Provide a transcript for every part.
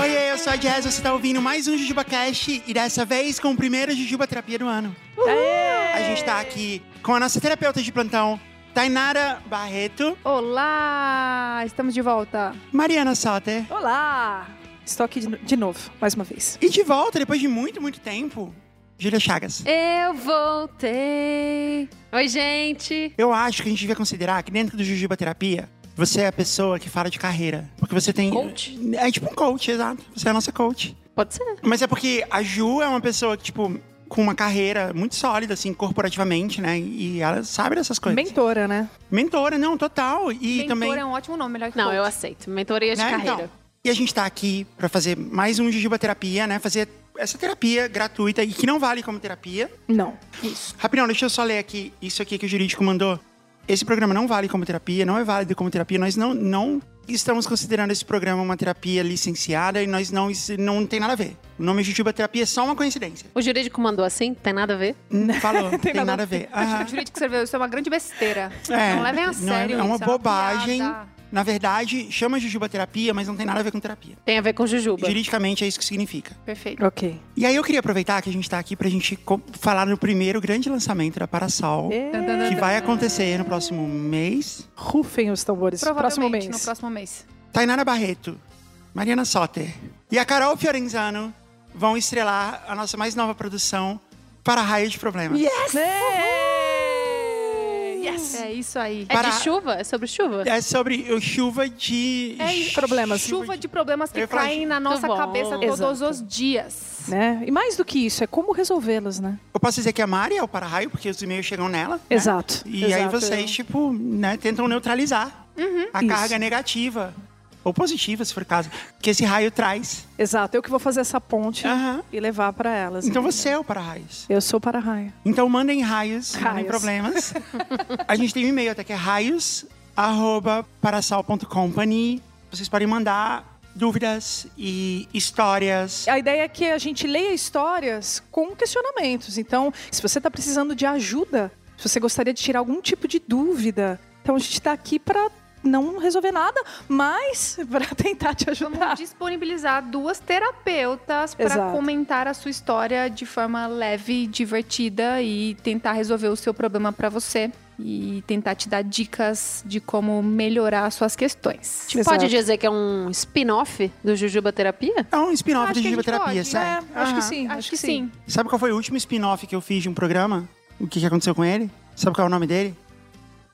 Oi, eu sou a Jazz, você tá ouvindo mais um Jujuba Cast e dessa vez com o primeiro Jujuba Terapia do ano. A gente tá aqui com a nossa terapeuta de plantão, Tainara Barreto, Olá! Estamos de volta. Mariana Soter. Olá! Estou aqui de, de novo, mais uma vez. E de volta, depois de muito, muito tempo, Júlia Chagas. Eu voltei. Oi, gente. Eu acho que a gente devia considerar que dentro do Jujuba Terapia, você é a pessoa que fala de carreira. Porque você tem. Coach? É tipo um coach, exato. Você é a nossa coach. Pode ser. Mas é porque a Ju é uma pessoa que, tipo, com uma carreira muito sólida, assim, corporativamente, né? E ela sabe dessas coisas. Mentora, né? Mentora, não, total. E Mentor também. é um ótimo nome, melhor que Não, coach. eu aceito. Mentoria de né, carreira. então. E a gente tá aqui pra fazer mais um Jujuba Terapia, né? Fazer essa terapia gratuita e que não vale como terapia. Não. Rapidão, deixa eu só ler aqui isso aqui que o jurídico mandou. Esse programa não vale como terapia, não é válido como terapia. Nós não, não estamos considerando esse programa uma terapia licenciada e nós não, isso não tem nada a ver. O nome Jujuba Terapia é só uma coincidência. O jurídico mandou assim? Tem nada a ver? Hum, Falou, tem, nada nada, a ver. Aham. O jurídico escreveu, isso é uma grande besteira. É, não levem a não é- sério é uma isso, bobagem. piada. Na verdade, chama Jujuba Terapia, mas não tem nada a ver com terapia. Tem a ver com Jujuba. Juridicamente é isso que significa. Perfeito. Ok. E aí eu queria aproveitar que a gente tá aqui pra gente co- falar no primeiro grande lançamento da Parasol, que vai acontecer no próximo mês. Rufem os tambores. Provavelmente Próximo mês. no próximo mês. Tainara Barreto, Mariana Soter e a Carol Fiorenzano vão estrelar a nossa mais nova produção para Raio de Problemas. Yes! Yes! É isso aí. É Para- de chuva? É sobre chuva? É sobre chuva de... É isso. Problemas. Chuva de problemas que caem na nossa bom. cabeça todos Exato. os dias. Né? E mais do que isso, é como resolvê-los, né? Eu posso dizer que a Mari é o para-raio, porque os e-mails chegam nela. né? Exato. E aí Exato. vocês, tipo, né, tentam neutralizar a Isso. carga negativa. Ou positiva, se for o caso. Que esse raio traz. Exato. Eu que vou fazer essa ponte Aham. e levar pra elas. Então entendeu? você é o para-raios. Eu sou para-raio. Então mandem raios, mandem Raios. problemas. a gente tem um e-mail até que é raios, arroba, parasol.company. Vocês podem mandar dúvidas e histórias. A ideia é que a gente leia histórias com questionamentos. Então, se você está precisando de ajuda, se você gostaria de tirar algum tipo de dúvida, então a gente está aqui para não resolver nada, mas para tentar te ajudar. Vamos disponibilizar duas terapeutas para comentar a sua história de forma leve, divertida e tentar resolver o seu problema para você e tentar te dar dicas de como melhorar suas questões. Exato. Pode dizer que é um spin-off do Jujuba Terapia? É um spin-off Acho de que a gente Giboterapia, pode, certo? É, acho que Aham. sim. Acho, que sim. Sabe qual foi o último spin-off que eu fiz de um programa? O que, que aconteceu com ele? Sabe qual é o nome dele?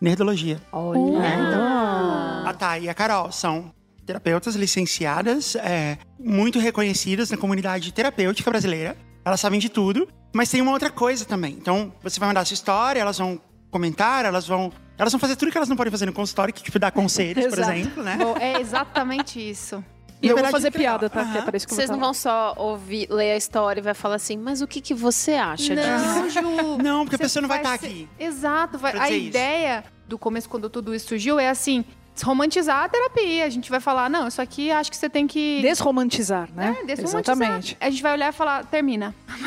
Nerdologia. Olha. É, então, a Thay e a Carol são terapeutas licenciadas, é, muito reconhecidas na comunidade terapêutica brasileira. Elas sabem de tudo, mas tem uma outra coisa também. Então, você vai mandar a sua história, elas vão comentar, elas vão. Elas vão fazer tudo que elas não podem fazer no consultório, que tipo, dar conselhos, por exemplo, né? Bom, É exatamente isso. E eu vou fazer piada, tá? Que é Aham. para isso que eu Vocês não vão só ouvir, ler a história e vai falar assim, mas o que, que você acha disso? Não, Ju. Não, porque a pessoa não vai estar ser- aqui. Exato. vai- A dizer isso. ideia do começo, quando tudo isso surgiu, é assim: romantizar a terapia. A gente vai falar, não, isso aqui acho que você tem que. Desromantizar, né? É, desromantizar. Exatamente. A gente vai olhar e falar, termina.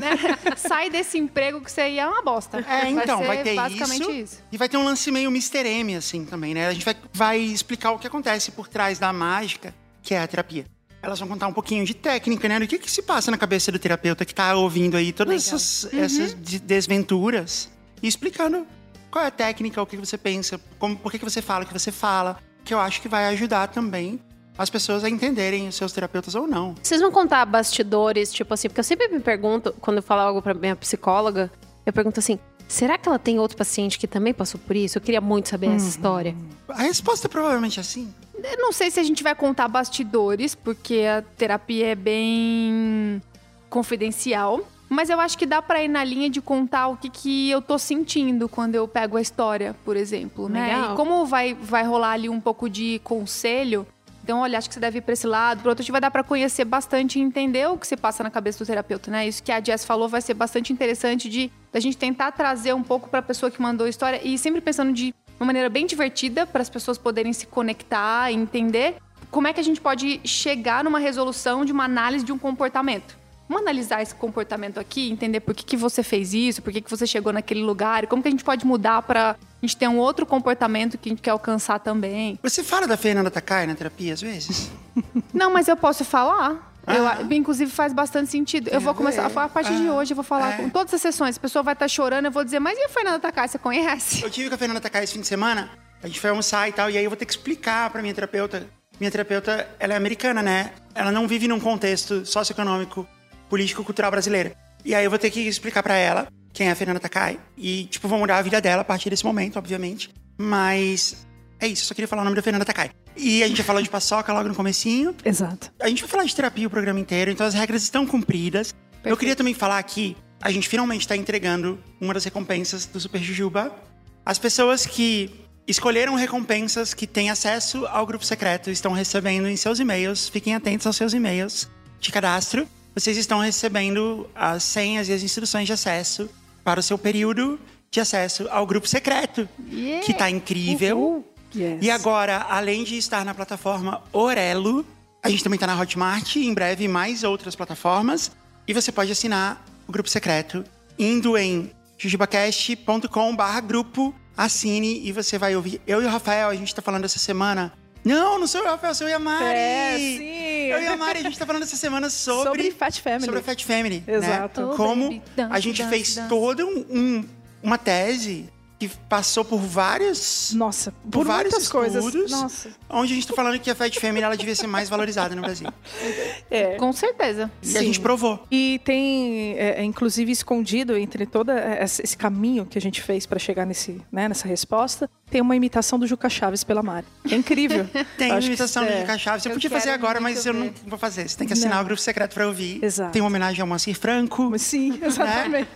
Né? Sai desse emprego que você ia é uma bosta. É, então, ser vai ter basicamente isso. isso. E vai ter um lance meio Mr. M, assim, também, né? A gente vai, vai explicar o que acontece por trás da mágica, que é a terapia. Elas vão contar um pouquinho de técnica, né? Do que, que se passa na cabeça do terapeuta que tá ouvindo aí todas essas, Uhum. essas de- desventuras. E explicando qual é a técnica, o que você pensa, como, por que, que você fala o que você fala. Que eu acho que vai ajudar também as pessoas a entenderem os seus terapeutas ou não. Vocês vão contar bastidores, tipo assim, porque eu sempre me pergunto, quando eu falo algo pra minha psicóloga, eu pergunto assim, será que ela tem outro paciente que também passou por isso? Eu queria muito saber essa história. A resposta provavelmente é sim. Eu não sei se a gente vai contar bastidores, porque a terapia é bem confidencial. Mas eu acho que dá pra ir na linha de contar o que, que eu tô sentindo quando eu pego a história, por exemplo, né? Legal. E como vai, vai rolar ali um pouco de conselho, então, olha, acho que você deve ir pra esse lado, pro outro, a gente vai dar pra conhecer bastante e entender o que se passa na cabeça do terapeuta, né? Isso que a Jess falou vai ser bastante interessante de da gente tentar trazer um pouco pra pessoa que mandou a história e sempre pensando de uma maneira bem divertida para as pessoas poderem se conectar e entender como é que a gente pode chegar numa resolução de uma análise de um comportamento. vamos analisar esse comportamento aqui, entender por que, que você fez isso, por que, que você chegou naquele lugar, e como que a gente pode mudar para a gente ter um outro comportamento que a gente quer alcançar também. Você fala da Fernanda Takai na terapia às vezes? Não, mas eu posso falar. Ah. Eu, inclusive faz bastante sentido. eu vou começar a partir de Ah, hoje, eu vou falar é. com todas as sessões. A pessoa vai estar chorando, eu vou dizer, mas e a Fernanda Takai, você conhece? Eu tive com a Fernanda Takai esse fim de semana, a gente foi almoçar e tal, e aí eu vou ter que explicar pra minha terapeuta. Minha terapeuta, ela é americana, né? Ela não vive num contexto socioeconômico, político, cultural brasileiro. E aí eu vou ter que explicar pra ela quem é a Fernanda Takai. E, tipo, vou mudar a vida dela a partir desse momento, obviamente. Mas é isso, eu só queria falar o nome da Fernanda Takai. E a gente já falou de paçoca logo no comecinho. Exato. A gente vai falar de terapia o programa inteiro, então as regras estão cumpridas. Eu queria também falar que a gente finalmente está entregando uma das recompensas do Super Jujuba. As pessoas que escolheram recompensas que têm acesso ao grupo secreto estão recebendo em seus e-mails. Fiquem atentos aos seus e-mails de cadastro. Vocês estão recebendo as senhas e as instruções de acesso para o seu período de acesso ao grupo secreto, Yeah. que tá incrível. Yes. E agora, além de estar na plataforma Orelo, a gente também está na Hotmart, e em breve mais outras plataformas. E você pode assinar o grupo secreto indo em jujubacast.com.br grupo, assine e você vai ouvir. Eu e o Rafael, a gente tá falando essa semana. Não, não sou eu, Rafael, sou eu e a Mari. É, sim. Eu e a Mari, a gente tá falando essa semana sobre. Sobre Fat Family. Sobre a Fat Family. Exato. Né? Oh, Como baby, dance, a gente dance, fez dance. toda um- um- uma tese que passou por vários Nossa, por, por, vários muitas coisas. estudos, Nossa. onde a gente tá falando que a Fat Family ela devia ser mais valorizada no Brasil. É. Com certeza. E a gente provou. E tem, é, é, inclusive, escondido entre todo esse caminho que a gente fez para chegar nesse, né, nessa resposta, tem uma imitação do Juca Chaves pela Mari. É incrível. Tem Eu a acho que imitação isso do é- Juca Chaves. Eu Eu podia fazer agora, mas eu não ver. vou fazer. Você tem que assinar Não. o grupo secreto pra ouvir. Exato. Tem uma homenagem ao Moacir Franco. Mas Sim, exatamente.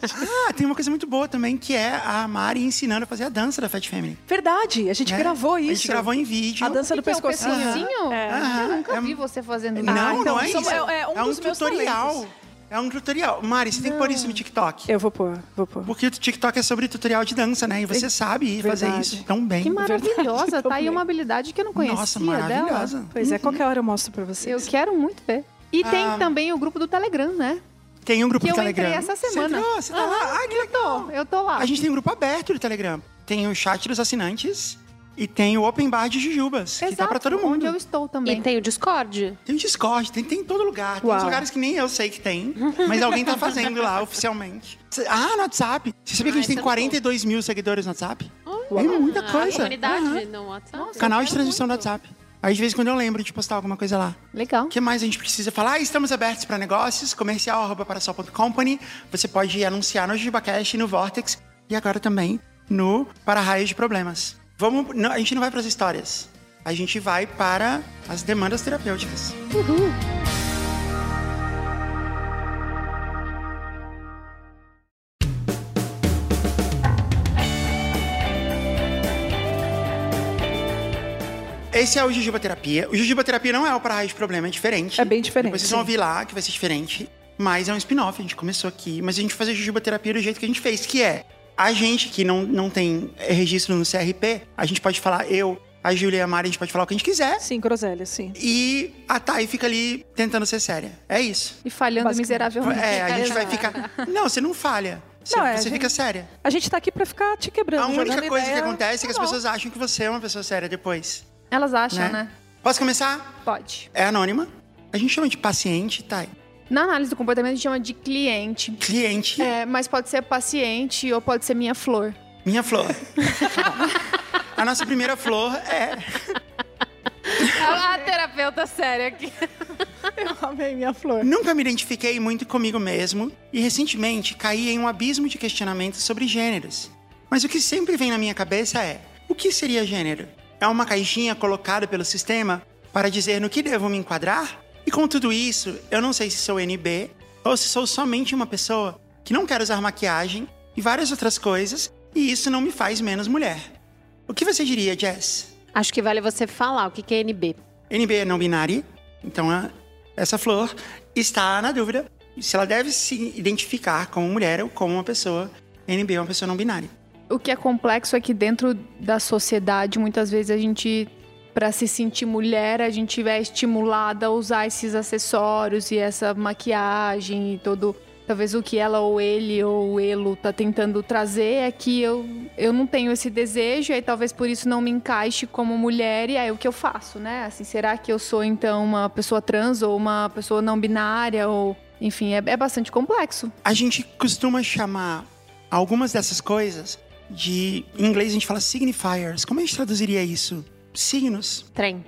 Ah, tem uma coisa muito boa também, que é a Mari ensinando a fazer a dança da Fat Family. Verdade, a gente né? gravou isso. A gente gravou em vídeo. A dança do Que que é o pescocinho. pescocinho? É. Eu nunca É- vi você fazendo isso. Não, Ah, então não é isso isso. é- é um dos meus tutorial. É um tutorial. Mari, você tem que pôr isso no TikTok. Eu vou pôr, vou pôr. Porque o TikTok é sobre tutorial de dança, né? E você sabe fazer Verdade. isso tão bem. Que maravilhosa. Verdade, Tá aí uma habilidade que eu não conhecia Nossa, dela. maravilhosa. Pois é, qualquer hora eu mostro pra vocês. Eu quero muito ver. E tem Ah. também o grupo do Telegram, né? Tem um grupo Que do eu Telegram. entrei essa semana. Você entrou? Você tá lá? Ai, que legal. Eu tô lá. A gente tem um grupo aberto do Telegram. Tem o chat dos assinantes e tem o Open Bar de Jujubas, que tá pra todo mundo. onde eu estou também. E tem o Discord? Tem o Discord, tem, tem em todo lugar. Tem Uau. uns lugares que nem eu sei que tem, mas alguém tá fazendo lá oficialmente. Ah, no WhatsApp. Você sabia que a Ah, gente tem esse eu não 42 mil seguidores no WhatsApp? É muita Ah, A coisa. comunidade Aham. no WhatsApp? Canal eu de transmissão do muito. WhatsApp. Aí de vez em quando eu lembro de postar alguma coisa lá. Legal. O que mais a gente precisa falar? Ah, estamos abertos para negócios, comercial arroba parasol.company. Você pode anunciar no JujubaCast, no Vortex e agora também no Para Raios de Problemas. Vamos, não, a gente não vai para as histórias. A gente vai para as demandas terapêuticas. Esse é o Jujuba Terapia. O Jujuba Terapia não é o Para de Problema, é diferente. É bem diferente, Depois vocês vão ouvir lá, que vai ser diferente. Mas é um spin-off, a gente começou aqui. Mas a gente vai fazer Jujuba Terapia do jeito que a gente fez, que é... A gente que não, não tem eh, registro no CRP, a gente pode falar, eu, a Júlia e a Mari, a gente pode falar o que a gente quiser. Sim, groselha, sim. E a Thay fica ali tentando ser séria. É isso. E falhando miseravelmente. É, a gente vai ficar... Não, você não falha. Você, Não, é, você a fica gente- séria. A gente tá aqui pra ficar te quebrando. A única coisa que ideia. acontece é que as Tá pessoas acham que você é uma pessoa séria depois. Elas acham, Né? né? Posso começar? Pode. É anônima. A gente chama de paciente, Thay. Na análise do comportamento, a gente chama de cliente. Cliente, É, mas pode ser paciente ou pode ser minha flor. minha flor. Tá a nossa primeira flor é... A, a terapeuta séria aqui. Eu amei minha flor. Nunca me identifiquei muito comigo mesmo e recentemente caí em um abismo de questionamentos sobre gêneros. Mas o que sempre vem na minha cabeça é: o que seria gênero? É uma caixinha colocada pelo sistema para dizer no que devo me enquadrar? E com tudo isso, eu não sei se sou NB ou se sou somente uma pessoa que não quer usar maquiagem e várias outras coisas, e isso não me faz menos mulher. O que você diria, Jess? Acho que vale você falar o que é NB. NB é não binária, então a- essa flor está na dúvida se ela deve se identificar como mulher ou como uma pessoa. NB é uma pessoa não binária. O que é complexo é que dentro da sociedade, muitas vezes a gente para se sentir mulher, a gente é estimulada a usar esses acessórios e essa maquiagem e todo talvez o que ela ou ele ou elo tá tentando trazer é que eu, eu não tenho esse desejo e talvez por isso não me encaixe como mulher e aí o que eu faço, né? Assim, será que eu sou então uma pessoa trans ou uma pessoa não binária ou enfim, é, é bastante complexo. A gente costuma chamar algumas dessas coisas de em inglês a gente fala signifiers. Como a gente traduziria isso? Signos. Trem.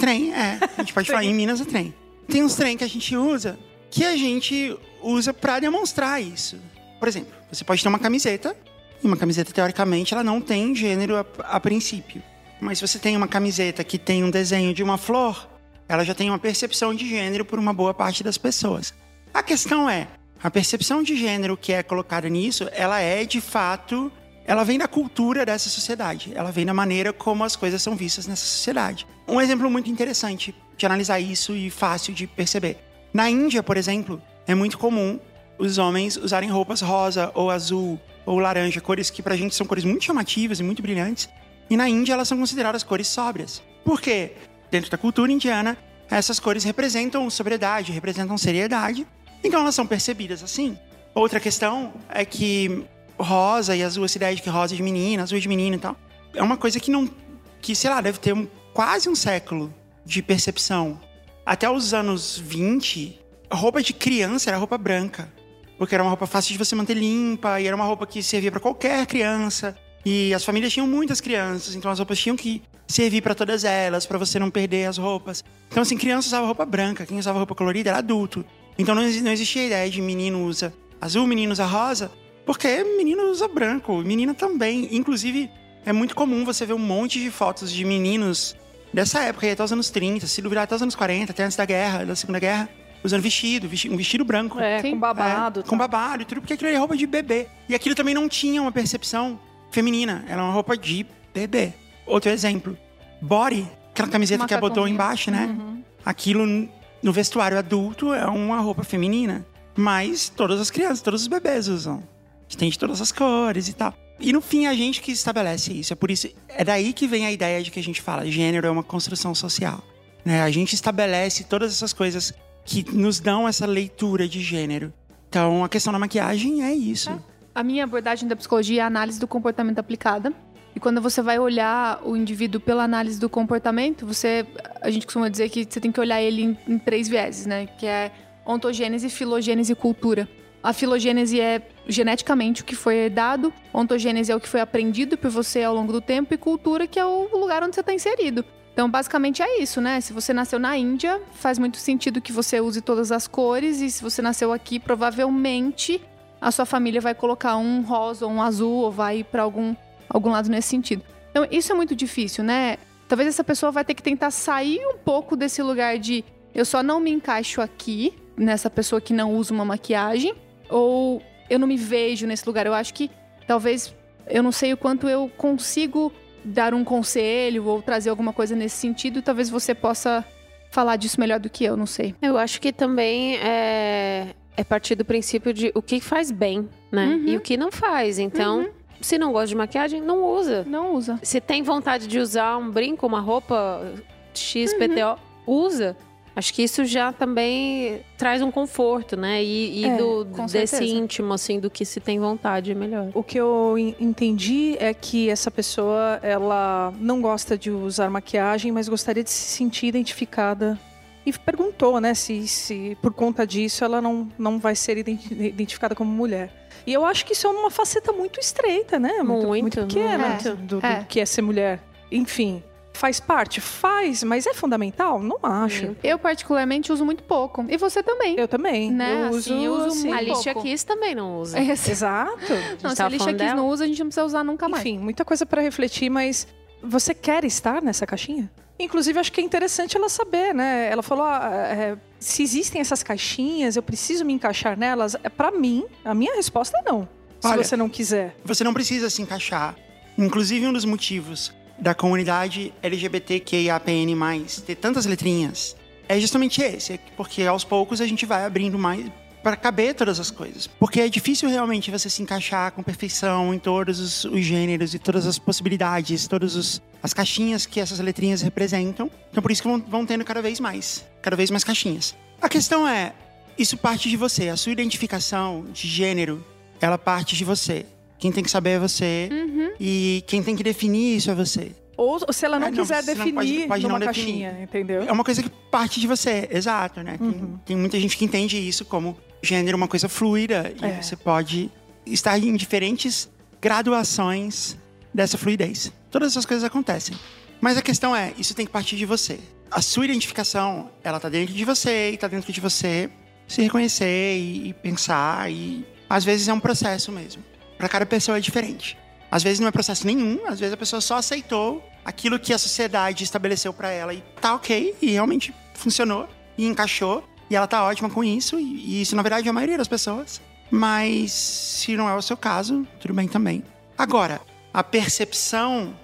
Trem, é. A gente pode falar em Minas é trem. Tem uns trem que a gente usa que a gente usa para demonstrar isso. Por exemplo, você pode ter uma camiseta, e uma camiseta, teoricamente, ela não tem gênero a, a princípio. Mas se você tem uma camiseta que tem um desenho de uma flor, ela já tem uma percepção de gênero por uma boa parte das pessoas. A questão é, a percepção de gênero que é colocada nisso, ela é de fato, ela vem da cultura dessa sociedade, ela vem da maneira como as coisas são vistas nessa sociedade. Um exemplo muito interessante de analisar isso e fácil de perceber. Na Índia, por exemplo, é muito comum os homens usarem roupas rosa ou azul ou laranja, cores que pra gente são cores muito chamativas e muito brilhantes. E na Índia elas são consideradas cores sóbrias. Por quê? Dentro da cultura indiana, essas cores representam sobriedade, representam seriedade, então elas são percebidas assim. Outra questão é que rosa e azul, essa ideia de que rosa é de menina, azul é de menino e tal, é uma coisa que não. que, sei lá, deve ter um, quase um século de percepção. Até os anos 20, roupa de criança era roupa branca. Porque era uma roupa fácil de você manter limpa e era uma roupa que servia para qualquer criança. E as famílias tinham muitas crianças, então as roupas tinham que servir para todas elas, para você não perder as roupas. Então, assim, criança usava roupa branca, quem usava roupa colorida era adulto. Então não, não existia a ideia de menino usa azul, menino usa rosa, porque menino usa branco, menina também. Inclusive, é muito comum você ver um monte de fotos de meninos dessa época, até os anos 30, se duvidar até os anos 40, até antes da guerra, da Segunda Guerra, usando vestido, um vestido branco. É, Sim. com babado. É, com babado e tudo, porque aquilo era roupa de bebê. E aquilo também não tinha uma percepção feminina, era uma roupa de bebê. Outro exemplo, body, aquela camiseta que botou embaixo, né? Uhum. Aquilo no vestuário adulto é uma roupa feminina, mas todas as crianças, todos os bebês usam. Tem de todas as cores e tal. E no fim, a gente que estabelece isso. É por isso, é daí que vem a ideia de que a gente fala, gênero é uma construção social. Né? A gente estabelece todas essas coisas que nos dão essa leitura de gênero. Então, a questão da maquiagem é isso. A minha abordagem da psicologia é a análise do comportamento aplicada. E quando você vai olhar o indivíduo pela análise do comportamento, você, a gente costuma dizer que você tem que olhar ele em, em três vieses, né? Que é ontogênese, filogênese e cultura. A filogênese é geneticamente o que foi herdado, ontogênese é o que foi aprendido por você ao longo do tempo e cultura que é o lugar onde você está inserido. Então, basicamente é isso, né? Se você nasceu na Índia, faz muito sentido que você use todas as cores, e se você nasceu aqui, provavelmente a sua família vai colocar um rosa ou um azul, ou vai para algum, algum lado nesse sentido. Então, isso é muito difícil, né? Talvez essa pessoa vai ter que tentar sair um pouco desse lugar de eu só não me encaixo aqui, nessa pessoa que não usa uma maquiagem, ou eu não me vejo nesse lugar. Eu acho que talvez eu não sei o quanto eu consigo dar um conselho ou trazer alguma coisa nesse sentido, talvez você possa falar disso melhor do que eu, não sei. Eu acho que também é, é partir do princípio de o que faz bem, né? Uhum. E o que não faz. Então, uhum. se não gosta de maquiagem, não usa. Não usa. Se tem vontade de usar um brinco, uma roupa XPTO, uhum. usa. Acho que isso já também traz um conforto, né? E, e é, do, desse certeza. íntimo, assim, do que se tem vontade é melhor. O que eu entendi é que essa pessoa, ela não gosta de usar maquiagem, mas gostaria de se sentir identificada. E perguntou, né, se, se por conta disso ela não, não vai ser identificada como mulher. E eu acho que isso é uma faceta muito estreita, né? Muito, muito, muito pequena muito. Do, do, é. do que é ser mulher. Enfim, Faz parte? Faz, mas é fundamental? Não acho. Eu, particularmente, uso muito pouco. E você também. Eu também. Né? Eu uso, assim, eu uso assim, muito A Alicia Keys também não usa. Exato. Não, se a Alicia Keys não usa, a gente não precisa usar nunca mais. Enfim, muita coisa para refletir, mas você quer estar nessa caixinha? Inclusive, acho que é interessante ela saber, né? Ela falou: ah, é, se existem essas caixinhas, eu preciso me encaixar nelas. É para mim, a minha resposta é não. Olha, se você não quiser. Você não precisa se encaixar. Inclusive, um dos motivos da comunidade LGBTQIAPN+, ter tantas letrinhas, é justamente esse, porque aos poucos a gente vai abrindo mais para caber todas as coisas. Porque é difícil realmente você se encaixar com perfeição em todos os, os gêneros e todas as possibilidades, todas os, as caixinhas que essas letrinhas representam. Então por isso que vão, vão tendo cada vez mais, cada vez mais caixinhas. A questão é, isso parte de você, a sua identificação de gênero, ela parte de você. Quem tem que saber é você uhum. e quem tem que definir isso é você. Ou se ela não é, quiser não, definir pode, pode numa caixinha, definir. entendeu? É uma coisa que parte de você, exato, né? Uhum. Tem, tem, muita gente que entende isso como gênero uma coisa fluida e é. você pode estar em diferentes graduações dessa fluidez. Todas essas coisas acontecem. Mas a questão é, isso tem que partir de você. A sua identificação, ela tá dentro de você e tá dentro de você se reconhecer e, e pensar e às vezes é um processo mesmo. Para cada pessoa é diferente. Às vezes não é processo nenhum, às vezes a pessoa só aceitou aquilo que a sociedade estabeleceu para ela e tá ok, e realmente funcionou e encaixou, e ela tá ótima com isso, e, e isso na verdade é a maioria das pessoas. Mas se não é o seu caso, tudo bem também. Agora, a percepção,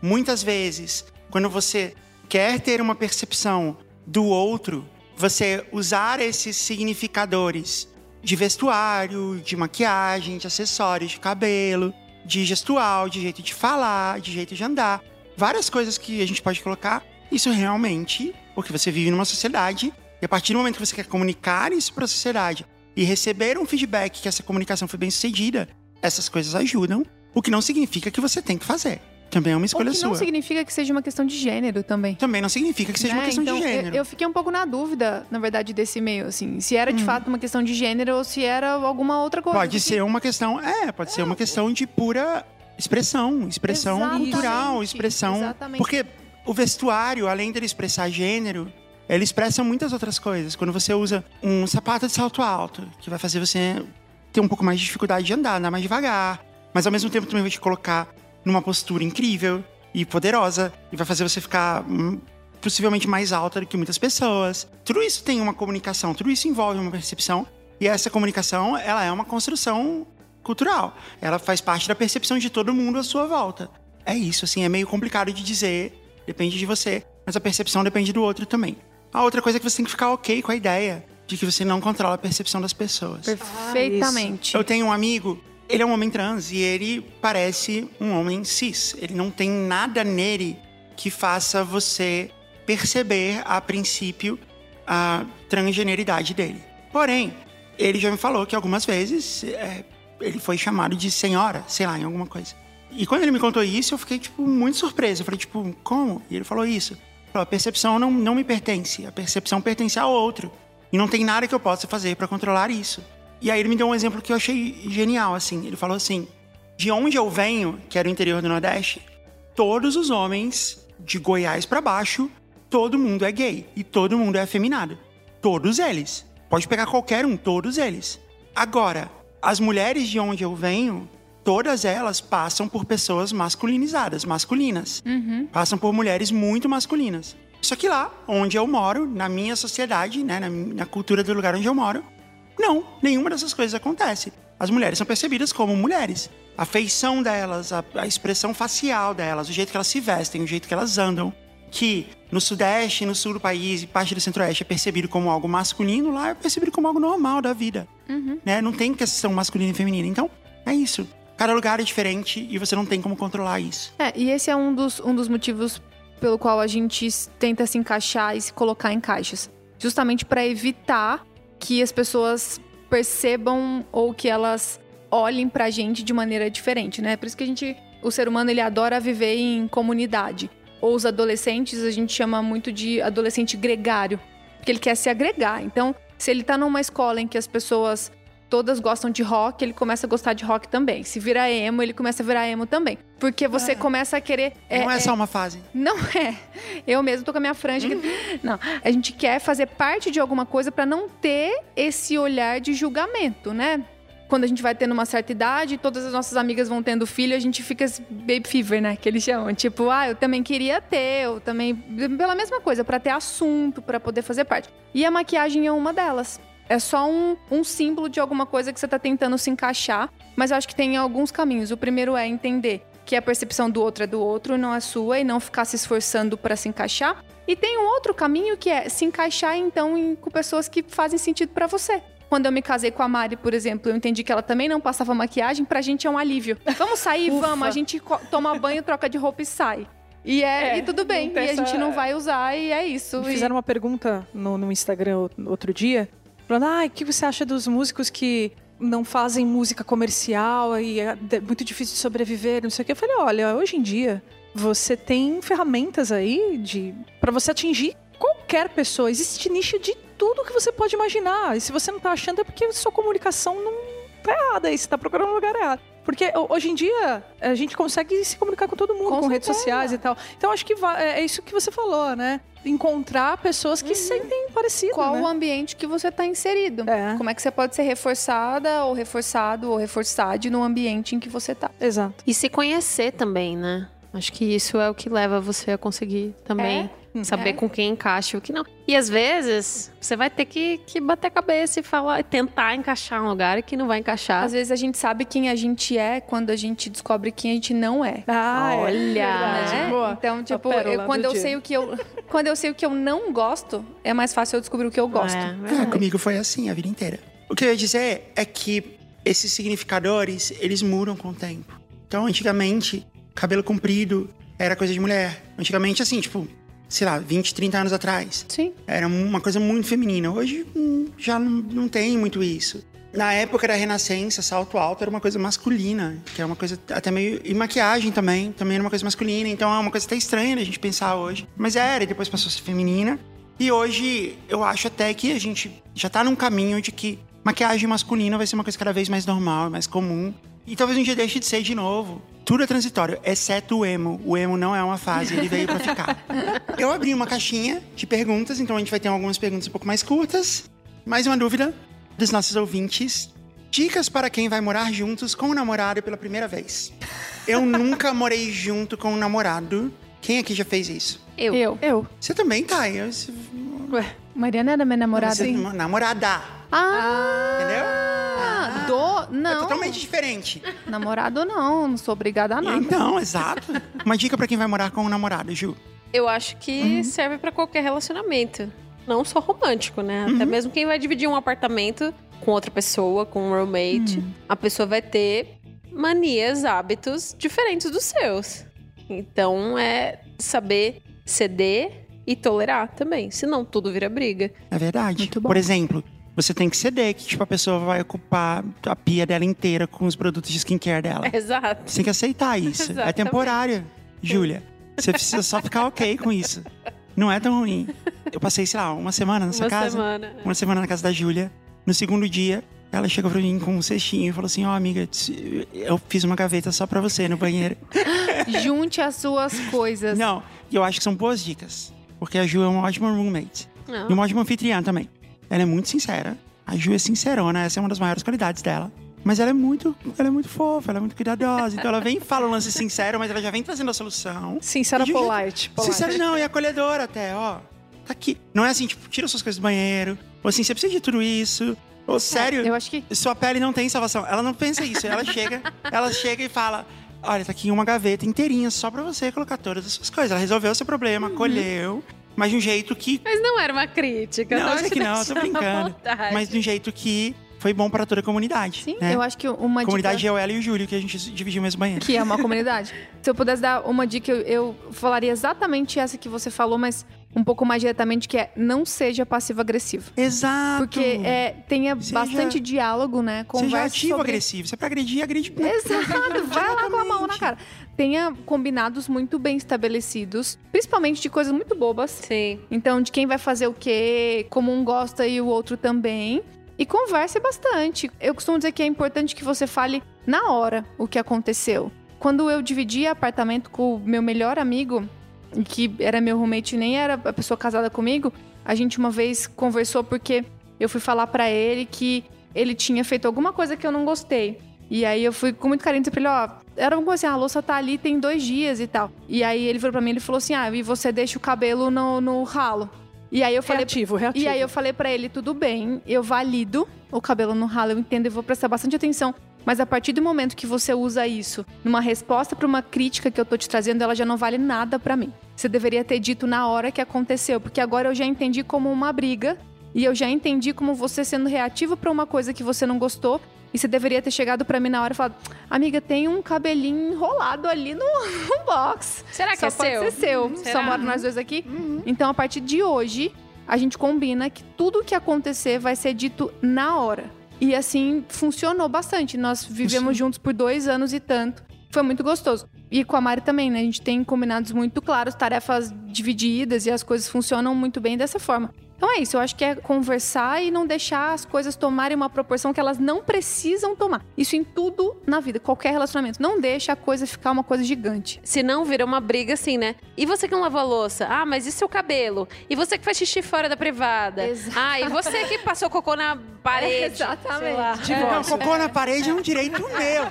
muitas vezes, quando você quer ter uma percepção do outro, você usar esses significadores de vestuário, de maquiagem, de acessórios de cabelo, de gestual, de jeito de falar, de jeito de andar. Várias coisas que a gente pode colocar. Isso realmente, porque você vive numa sociedade, e a partir do momento que você quer comunicar isso para a sociedade e receber um feedback que essa comunicação foi bem sucedida, essas coisas ajudam, o que não significa que você tem que fazer. Também é uma escolha o que sua. não significa que seja uma questão de gênero também. Também não significa que seja né? uma questão então, de gênero. Eu, eu, fiquei um pouco na dúvida, na verdade, desse meio, assim. Se era de hum. fato uma questão de gênero ou se era alguma outra coisa. Pode ser uma questão. É, pode é. ser uma questão de pura expressão. Expressão Exatamente. cultural, expressão. Exatamente. Porque o vestuário, além dele expressar gênero, ele expressa muitas outras coisas. Quando você usa um sapato de salto alto, que vai fazer você ter um pouco mais de dificuldade de andar, andar mais devagar, mas ao mesmo tempo também vai te colocar numa postura incrível e poderosa e vai fazer você ficar hum, possivelmente mais alta do que muitas pessoas. Tudo isso tem uma comunicação, tudo isso envolve uma percepção e essa comunicação, ela é uma construção cultural. Ela faz parte da percepção de todo mundo à sua volta. É isso, assim, é meio complicado de dizer, depende de você, mas a percepção depende do outro também. A outra coisa é que você tem que ficar ok com a ideia de que você não controla a percepção das pessoas. Perfeitamente. Ah, Eu tenho um amigo ele é um homem trans e ele parece um homem cis. Ele não tem nada nele que faça você perceber, a princípio, a transgeneridade dele. Porém, ele já me falou que algumas vezes é, ele foi chamado de senhora, sei lá, em alguma coisa. E quando ele me contou isso, eu fiquei, tipo, muito surpreso. Eu falei, tipo, como? E ele falou isso. Ele falou, a percepção não, não me pertence. A percepção pertence ao outro. E não tem nada que eu possa fazer para controlar isso. E aí ele me deu um exemplo que eu achei genial, assim. Ele falou assim: de onde eu venho, que era o interior do Nordeste, todos os homens de Goiás para baixo, todo mundo é gay e todo mundo é afeminado. Todos eles. Pode pegar qualquer um, todos eles. Agora, as mulheres de onde eu venho, todas elas passam por pessoas masculinizadas, masculinas. Uhum. Passam por mulheres muito masculinas. Só que lá, onde eu moro, na minha sociedade, né, na, na cultura do lugar onde eu moro, não, nenhuma dessas coisas acontece. As mulheres são percebidas como mulheres. A feição delas, a, a expressão facial delas, o jeito que elas se vestem, o jeito que elas andam, que no sudeste, no sul do país e parte do centro-oeste é percebido como algo masculino, lá é percebido como algo normal da vida. Uhum. Né? Não tem questão masculina e feminina. Então, é isso. Cada lugar é diferente e você não tem como controlar isso. É, e esse é um dos, um dos motivos pelo qual a gente tenta se encaixar e se colocar em caixas. Justamente para evitar que as pessoas percebam ou que elas olhem pra gente de maneira diferente, né? Por isso que a gente, o ser humano, ele adora viver em comunidade. Ou os adolescentes, a gente chama muito de adolescente gregário, porque ele quer se agregar. Então, se ele tá numa escola em que as pessoas todas gostam de rock, ele começa a gostar de rock também. Se vira emo, ele começa a virar emo também. Porque você é. começa a querer. É, não é, é, só uma fase. Não é. Eu mesmo tô com a minha franja. Uhum. Não. A gente quer fazer parte de alguma coisa para não ter esse olhar de julgamento, né? Quando a gente vai tendo uma certa idade, todas as nossas amigas vão tendo filho, a gente fica baby fever, né? Que eles chamam. Tipo, ah, eu também queria ter, eu também. Pela mesma coisa, para ter assunto, para poder fazer parte. E a maquiagem é uma delas. É só um, um símbolo de alguma coisa que você está tentando se encaixar, mas eu acho que tem alguns caminhos. O primeiro é entender que a percepção do outro é do outro, não é sua, e não ficar se esforçando para se encaixar. E tem um outro caminho que é se encaixar então em, com pessoas que fazem sentido para você. Quando eu me casei com a Mari, por exemplo, eu entendi que ela também não passava maquiagem, pra gente é um alívio. Vamos sair? Vamos. A gente toma banho, troca de roupa e sai. E, é, é, e tudo bem. E a gente não vai usar e é isso. Me fizeram uma pergunta no, no Instagram outro dia, falando: ah, o que você acha dos músicos que não fazem música comercial e é muito difícil de sobreviver, não sei o que. Eu falei, olha, hoje em dia você tem ferramentas aí de para você atingir qualquer pessoa. Existe nicho de tudo que você pode imaginar. E se você não tá achando é porque sua comunicação não tá errada, aí você tá procurando um lugar errado. Porque hoje em dia a gente consegue se comunicar com todo mundo, com, com redes sociais e tal. Então acho que é, é isso que você falou, né? Encontrar pessoas que uhum. sentem parecido. Qual né? o ambiente que você está inserido? É. Como é que você pode ser reforçada ou reforçado ou reforçado no ambiente em que você está? Exato. E se conhecer também, né? Acho que isso é o que leva você a conseguir também. É. Saber é. com quem encaixa e o que não. E às vezes, você vai ter que, que bater a cabeça e falar, tentar encaixar um lugar que não vai encaixar. Às vezes a gente sabe quem a gente é quando a gente descobre quem a gente não é. Ah, é olha! É então, tipo, eu, quando eu dia. sei o que eu. Quando eu sei o que eu não gosto, é mais fácil eu descobrir o que eu gosto. É, comigo foi assim a vida inteira. O que eu ia dizer é que esses significadores, eles mudam com o tempo. Então, antigamente, cabelo comprido era coisa de mulher. Antigamente, assim, tipo, sei lá, 20, 30 anos atrás. Sim. Era uma coisa muito feminina. Hoje hum, já não, não tem muito isso. Na época da Renascença, salto alto era uma coisa masculina, que é uma coisa até meio. E maquiagem também, também era uma coisa masculina. Então é uma coisa até estranha da gente pensar hoje. Mas era, e depois passou a ser feminina. E hoje eu acho até que a gente já tá num caminho de que maquiagem masculina vai ser uma coisa cada vez mais normal, mais comum. E talvez um dia deixe de ser de novo. Tudo é transitório, exceto o emo. O emo não é uma fase, ele veio para ficar. Eu abri uma caixinha de perguntas, então a gente vai ter algumas perguntas um pouco mais curtas. Mais uma dúvida dos nossos ouvintes. Dicas para quem vai morar juntos com o namorado pela primeira vez. Eu nunca morei junto com um namorado. Quem aqui já fez isso? Eu. Eu. Eu. Você também, Thay? Eu... Ué, Mariana era minha namorada. Você, namorada. Ah! Entendeu? Do, é não. É totalmente diferente. Namorado não, não sou obrigada a nada. Então, exato. Uma dica para quem vai morar com um namorado, Ju. Eu acho que uhum. serve para qualquer relacionamento. Não só romântico, né? Uhum. Até mesmo quem vai dividir um apartamento com outra pessoa, com um roommate, uhum. a pessoa vai ter manias, hábitos diferentes dos seus. Então é saber ceder e tolerar também. Senão tudo vira briga. É verdade. Por exemplo, você tem que ceder que tipo, a pessoa vai ocupar a pia dela inteira com os produtos de skincare dela. Exato. Você tem que aceitar isso. É Exatamente. É temporário, Júlia. Você precisa só ficar ok com isso. Não é tão ruim. Eu passei, sei lá, uma semana nessa uma casa. Semana. É. Uma semana na casa da Júlia. No segundo dia, ela chegou pra mim com um cestinho e falou assim: Ó, oh, amiga, eu fiz uma gaveta só pra você no banheiro. Junte as suas coisas. Não, e eu acho que são boas dicas. Porque a Ju é uma ótima roommate. Não. E uma ótima anfitriã também. Ela é muito sincera. A Ju é sincerona, essa é uma das maiores qualidades dela. Mas ela é muito, ela é muito fofa, ela é muito cuidadosa. Então ela vem e fala um lance sincero, mas ela já vem trazendo a solução. Sincera polite, polite. Sincera não, e acolhedora até, ó. Tá aqui. Não é assim, tipo, tira suas coisas do banheiro. Ou assim, você precisa de tudo isso. Ou é, sério, eu acho que... sua pele não tem salvação. Ela não pensa isso. Ela chega, ela chega e fala: Olha, tá aqui uma gaveta inteirinha só pra você colocar todas as suas coisas. Ela resolveu o seu problema, uhum. acolheu mas de um jeito que. Mas não era uma crítica. Não, isso aqui não, tô brincando. Mas de um jeito que foi bom para toda a comunidade. Sim, né? eu acho que uma comunidade dica... é o ela e o Júlio, que a gente dividiu o mesmo banheiro. Que é uma comunidade. Se eu pudesse dar uma dica, eu, eu falaria exatamente essa que você falou, mas um pouco mais diretamente, que é não seja passivo-agressivo. Exato. Porque é, tenha seja, bastante diálogo, né? Conversa seja ativo-agressivo. Sobre... Se é pra agredir, agride. Exato. Vai lá com a mão na cara. Tenha combinados muito bem estabelecidos, principalmente de coisas muito bobas. Sim. Então, de quem vai fazer o quê, como um gosta e o outro também. E converse bastante. Eu costumo dizer que é importante que você fale na hora o que aconteceu. Quando eu dividi apartamento com o meu melhor amigo, que era meu roommate, nem era a pessoa casada comigo, a gente uma vez conversou porque eu fui falar para ele que ele tinha feito alguma coisa que eu não gostei. E aí eu fui com muito carinho pra ele, ó, era alguma coisa assim, ah, a louça tá ali tem dois dias e tal. E aí ele falou pra mim, ele falou assim, ah, e você deixa o cabelo no, no ralo. E aí eu falei. Reativo, reativo. E aí eu falei para ele, tudo bem, eu valido o cabelo no ralo, eu entendo e vou prestar bastante atenção. Mas a partir do momento que você usa isso numa resposta para uma crítica que eu tô te trazendo, ela já não vale nada para mim. Você deveria ter dito na hora que aconteceu, porque agora eu já entendi como uma briga E eu já entendi como você sendo reativo para uma coisa que você não gostou. E você deveria ter chegado para mim na hora e falado: Amiga, tem um cabelinho enrolado ali no, no box. Será que Só é pode seu? ser seu. Uhum. Só Será? mora nós dois aqui. Então, a partir de hoje, a gente combina que tudo que acontecer vai ser dito na hora. E assim, funcionou bastante. Nós vivemos juntos por dois anos e tanto. Foi muito gostoso. E com a Mari também, né? A gente tem combinados muito claros, tarefas divididas e as coisas funcionam muito bem dessa forma. Então é isso, eu acho que é conversar e não deixar as coisas tomarem uma proporção que elas não precisam tomar. Isso em tudo na vida, qualquer relacionamento. Não deixa a coisa ficar uma coisa gigante. Se não, vira uma briga assim, né? E você que não lavou a louça? Ah, mas e seu cabelo? E você que faz xixi fora da privada? Exato. Ah, e você que passou cocô na parede? Exatamente. Sei lá. Não, cocô na parede é um direito meu.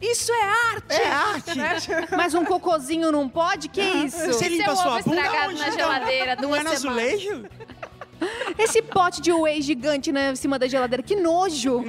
Isso é arte! É arte. Mas um cocôzinho não pode? Que isso? Você limpa Seu sua ovo bunda estragado onde? na geladeira Não é no azulejo? Esse pote de whey gigante né, em cima da geladeira, que nojo!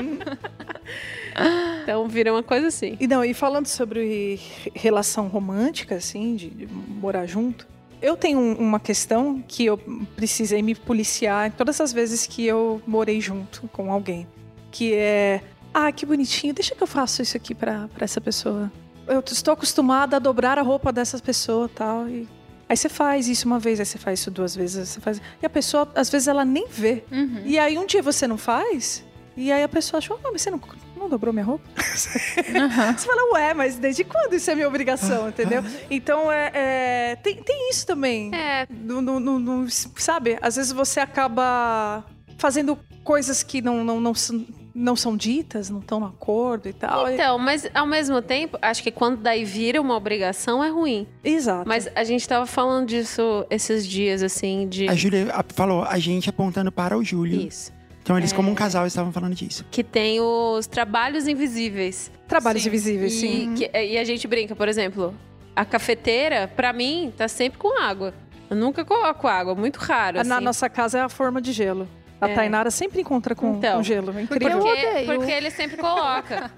Então vira uma coisa assim. E não, e falando sobre relação romântica, assim, de, de morar junto, eu tenho um- uma questão que eu precisei me policiar em todas as vezes que eu morei junto com alguém. Que é, ah, que bonitinho, deixa que eu faço isso aqui pra, pra essa pessoa. Eu estou acostumada a dobrar a roupa dessa pessoa tal, e Aí você faz isso uma vez, aí você faz isso duas vezes, aí você faz. E a pessoa, às vezes, ela nem vê. Uhum. E aí um dia você não faz, e aí a pessoa achou, ah, mas você não, não dobrou minha roupa? Você fala, ué, mas desde quando isso é minha obrigação, entendeu? Então, é, é, tem, tem isso também. É, No, no- no- no- sabe, às vezes você acaba fazendo coisas que não, não, não, são, não são ditas, não estão no acordo e tal. então, mas ao mesmo tempo, acho que quando daí vira uma obrigação é ruim. Exato. Mas a gente tava falando disso esses dias, assim, de. A Júlia a- falou, a gente apontando para o Júlio. Isso. Então eles, como um casal, estavam falando disso. Que tem os trabalhos invisíveis. Trabalhos Sim. invisíveis, sim. E, que- e a gente brinca, por exemplo, a cafeteira, pra mim, tá sempre com água. Eu nunca coloco água, muito raro. Na assim. nossa casa é a forma de gelo. A É. Tainara sempre encontra com, Então, com gelo. É incrível. Porque, porque ele sempre coloca.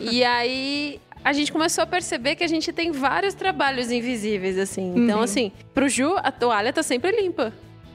e aí a gente começou a perceber que a gente tem vários trabalhos invisíveis, assim. Então, Uhum. assim, pro Ju, a toalha tá sempre limpa.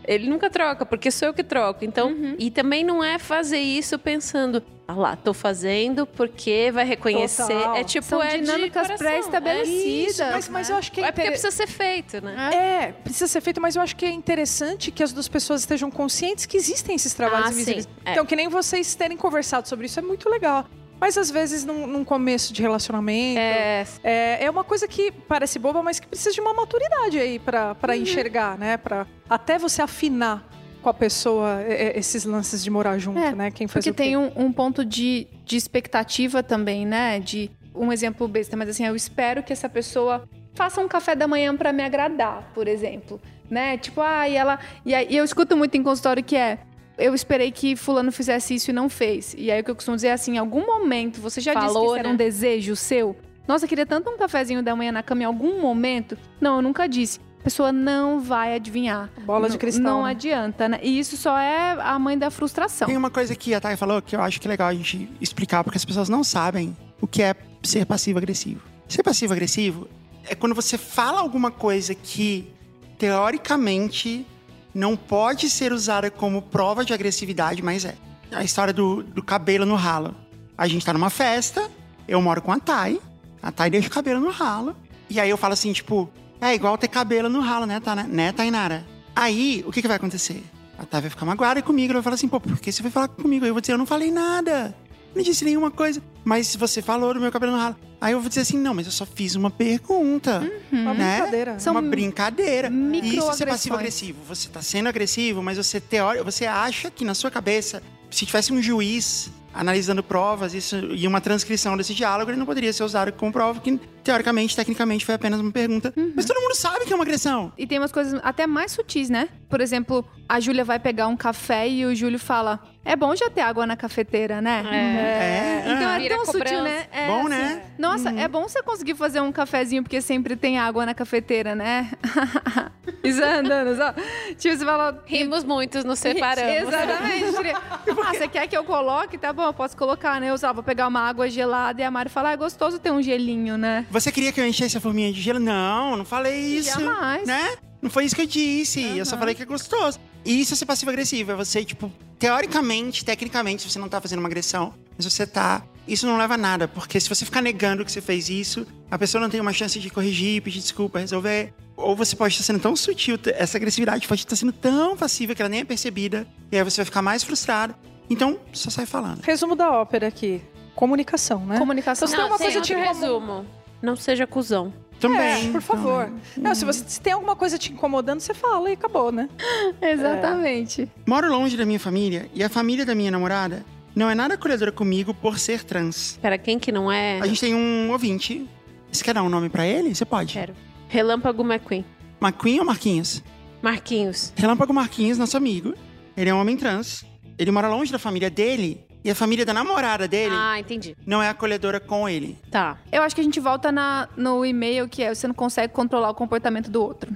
Ele nunca troca, porque sou eu que troco. Então, Uhum. e também não é fazer isso pensando, ah lá, tô fazendo porque vai reconhecer. Total. É tipo, São é dinâmicas pré-estabelecidas. Isso, mas, mas eu acho que É, é, é porque inter- precisa ser feito, né? É, precisa ser feito, mas eu acho que é interessante que as duas pessoas estejam conscientes que existem esses trabalhos Ah, sim, invisíveis. é. Então, que nem vocês terem conversado sobre isso é muito legal. Mas às vezes, num, num começo de relacionamento, é. É, é uma coisa que parece boba, mas que precisa de uma maturidade aí pra pra Uhum. enxergar, né? Pra até você afinar com a pessoa é, é, esses lances de morar junto, É, né? Quem faz Porque o quê? tem um, um ponto de, de expectativa também, né? De um exemplo besta, mas assim, eu espero que essa pessoa faça um café da manhã pra me agradar, por exemplo, né? Tipo, ah, e ela. E aí e eu escuto muito em consultório que é. Eu esperei que fulano fizesse isso e não fez. E aí o que eu costumo dizer é assim, em algum momento você já disse que Falou, isso era né? um desejo seu? Nossa, eu queria tanto um cafezinho da manhã na cama em algum momento. Não, eu nunca disse. A pessoa não vai adivinhar. Bola de Não- cristal, Não né? adianta, né? E isso só é a mãe da frustração. Tem uma coisa que a Thay falou que eu acho que é legal a gente explicar, porque as pessoas não sabem o que é ser passivo-agressivo. Ser passivo-agressivo é quando você fala alguma coisa que, teoricamente, não pode ser usada como prova de agressividade, mas é. A história do, do cabelo no ralo. A gente tá numa festa, eu moro com a Thay, a Thay deixa o cabelo no ralo, e aí eu falo assim, tipo, é igual ter cabelo no ralo, né, tá, né Tainara? Aí, o que, que vai acontecer? A Thay vai ficar magoada comigo, ela vai falar assim, pô, por que você vai falar comigo? Aí eu vou dizer, eu não falei nada. Não disse nenhuma coisa. Mas você falou do meu cabelo no ralo. Aí eu vou dizer assim, não, mas eu só fiz uma pergunta. Uma né? brincadeira. São uma brincadeira. Isso é ser microagressões. passivo-agressivo. Você tá sendo agressivo, mas você teórico, você acha que na sua cabeça, se tivesse um juiz analisando provas isso, e uma transcrição desse diálogo, ele não poderia ser usado como prova, que teoricamente, tecnicamente, foi apenas uma pergunta. Mas todo mundo sabe que é uma agressão. E tem umas coisas até mais sutis, né? Por exemplo, a Júlia vai pegar um café e o Júlio fala: É bom já ter água na cafeteira, né? É. Então é Vira tão sutil, né? É, Bom, assim, né? Nossa, é bom você conseguir fazer um cafezinho porque sempre tem água na cafeteira, né? Isso é andando, só. Tipo, você fala. rimos muitos, nos separamos. Exatamente. ah, você quer que eu coloque? Tá bom, eu posso colocar, né? Eu só vou pegar uma água gelada e a Mari fala: Ah, é gostoso ter um gelinho, né? Você queria que eu enchesse a forminha de gelo? Não, não falei isso. Jamais. Né? Não foi isso que eu disse. Eu só falei que é gostoso. E isso é ser passivo-agressivo. É você, tipo, teoricamente, tecnicamente, você não tá fazendo uma agressão, mas você tá. Isso não leva a nada, porque se você ficar negando que você fez isso, a pessoa não tem uma chance de corrigir, pedir desculpa, resolver. Ou você pode estar sendo tão sutil, essa agressividade pode estar sendo tão passiva que ela nem é percebida, e aí você vai ficar mais frustrado. Então, só sai falando. Resumo da ópera aqui. Comunicação, né? Comunicação. Então, se tem uma coisa te resumo. Não seja cuzão. Também. É, por favor. Também. Não, se você se tem alguma coisa te incomodando, você fala e acabou, né? Exatamente. É. Moro longe da minha família e a família da minha namorada não é nada acolhedora comigo por ser trans. Para quem que não é? A gente tem um ouvinte. Você quer dar um nome para ele? Você pode. Quero. Relâmpago McQueen. McQueen ou Marquinhos? Marquinhos. Relâmpago Marquinhos, nosso amigo. Ele é um homem trans. Ele mora longe da família dele e a família da namorada dele Ah, entendi. não é acolhedora com ele. Tá. Eu acho que a gente volta na, no e-mail que é você não consegue controlar o comportamento do outro.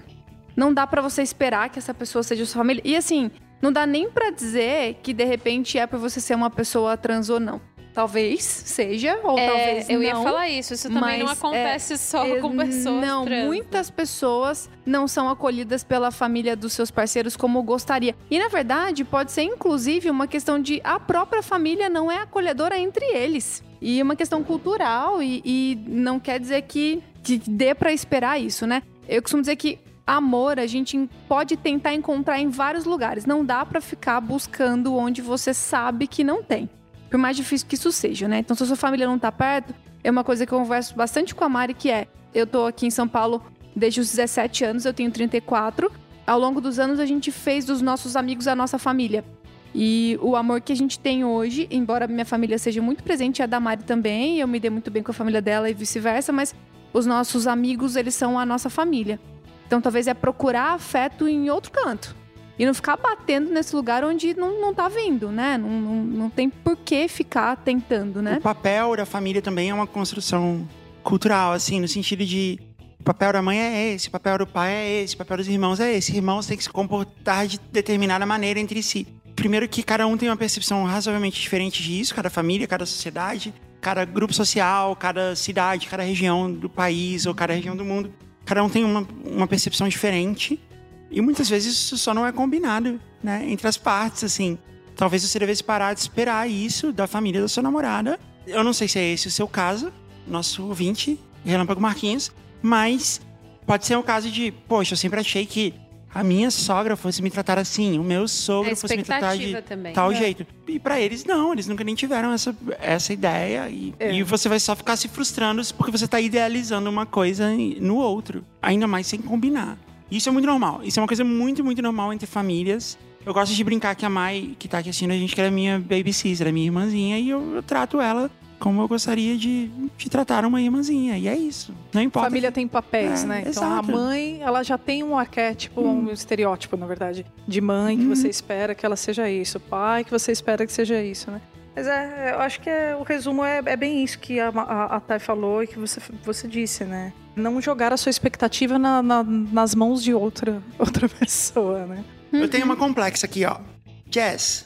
Não dá pra você esperar que essa pessoa seja sua família. E assim, não dá nem pra dizer que de repente é por você ser uma pessoa trans ou não. Talvez seja, ou É, talvez eu não. ia falar isso. Isso também não mas, acontece só É, com pessoas Não, trans. muitas pessoas não são acolhidas pela família dos seus parceiros como gostaria. E na verdade, pode ser inclusive uma questão de a própria família não é acolhedora entre eles. E uma questão cultural e, e não quer dizer que, que dê pra esperar isso, né? Eu costumo dizer que amor a gente pode tentar encontrar em vários lugares. Não dá pra ficar buscando onde você sabe que não tem. Por mais difícil que isso seja, né? Então, se a sua família não tá perto, é uma coisa que eu converso bastante com a Mari, que é: eu tô aqui em São Paulo desde os 17 anos, eu tenho 34. Ao longo dos anos, a gente fez dos nossos amigos a nossa família. E o amor que a gente tem hoje, embora minha família seja muito presente, a da Mari também, eu me dei muito bem com a família dela e vice-versa, mas os nossos amigos, eles são a nossa família. Então, talvez é procurar afeto em outro canto. E não ficar batendo nesse lugar onde não, não tá vindo, né? Não, não, não tem por que ficar tentando, né? O papel da família também é uma construção cultural, assim, no sentido de o papel da mãe é esse, o papel do pai é esse, o papel dos irmãos é esse. Irmãos têm que se comportar de determinada maneira entre si. Primeiro que cada um tem uma percepção razoavelmente diferente disso, cada família, cada sociedade, cada grupo social, cada cidade, cada região do país ou cada região do mundo. Cada um tem uma, uma percepção diferente. E muitas vezes isso só não é combinado, né? Entre as partes, assim. Talvez você devesse parar de esperar isso da família da sua namorada. Eu não sei se é esse o seu caso, nosso ouvinte, Relâmpago Marquinhos, mas pode ser um caso de, poxa, eu sempre achei que a minha sogra fosse me tratar assim, o meu sogro É fosse me tratar de também. tal É. jeito. E pra eles, não, eles nunca nem tiveram essa, essa ideia. E, e você vai só ficar se frustrando porque você tá idealizando uma coisa no outro, ainda mais sem combinar. Isso é muito normal. Isso é uma coisa muito, muito normal entre famílias. Eu gosto de brincar que a Mai, que tá aqui assistindo a gente, que ela é minha baby sister, é minha irmãzinha, e eu, eu trato ela como eu gostaria de, de tratar uma irmãzinha. E é isso. Não importa. Família tem papéis, É, né? Então a exato. mãe, ela já tem um arquétipo, um estereótipo, na verdade, de mãe que você espera que ela seja isso, pai que você espera que seja isso, né? Mas é, eu acho que é- o resumo é, é bem isso que a, a, a Thay falou e que você, você disse, né? Não jogar a sua expectativa na- na- nas mãos de outra, outra pessoa, né? Eu tenho uma complexa aqui, ó. Jess,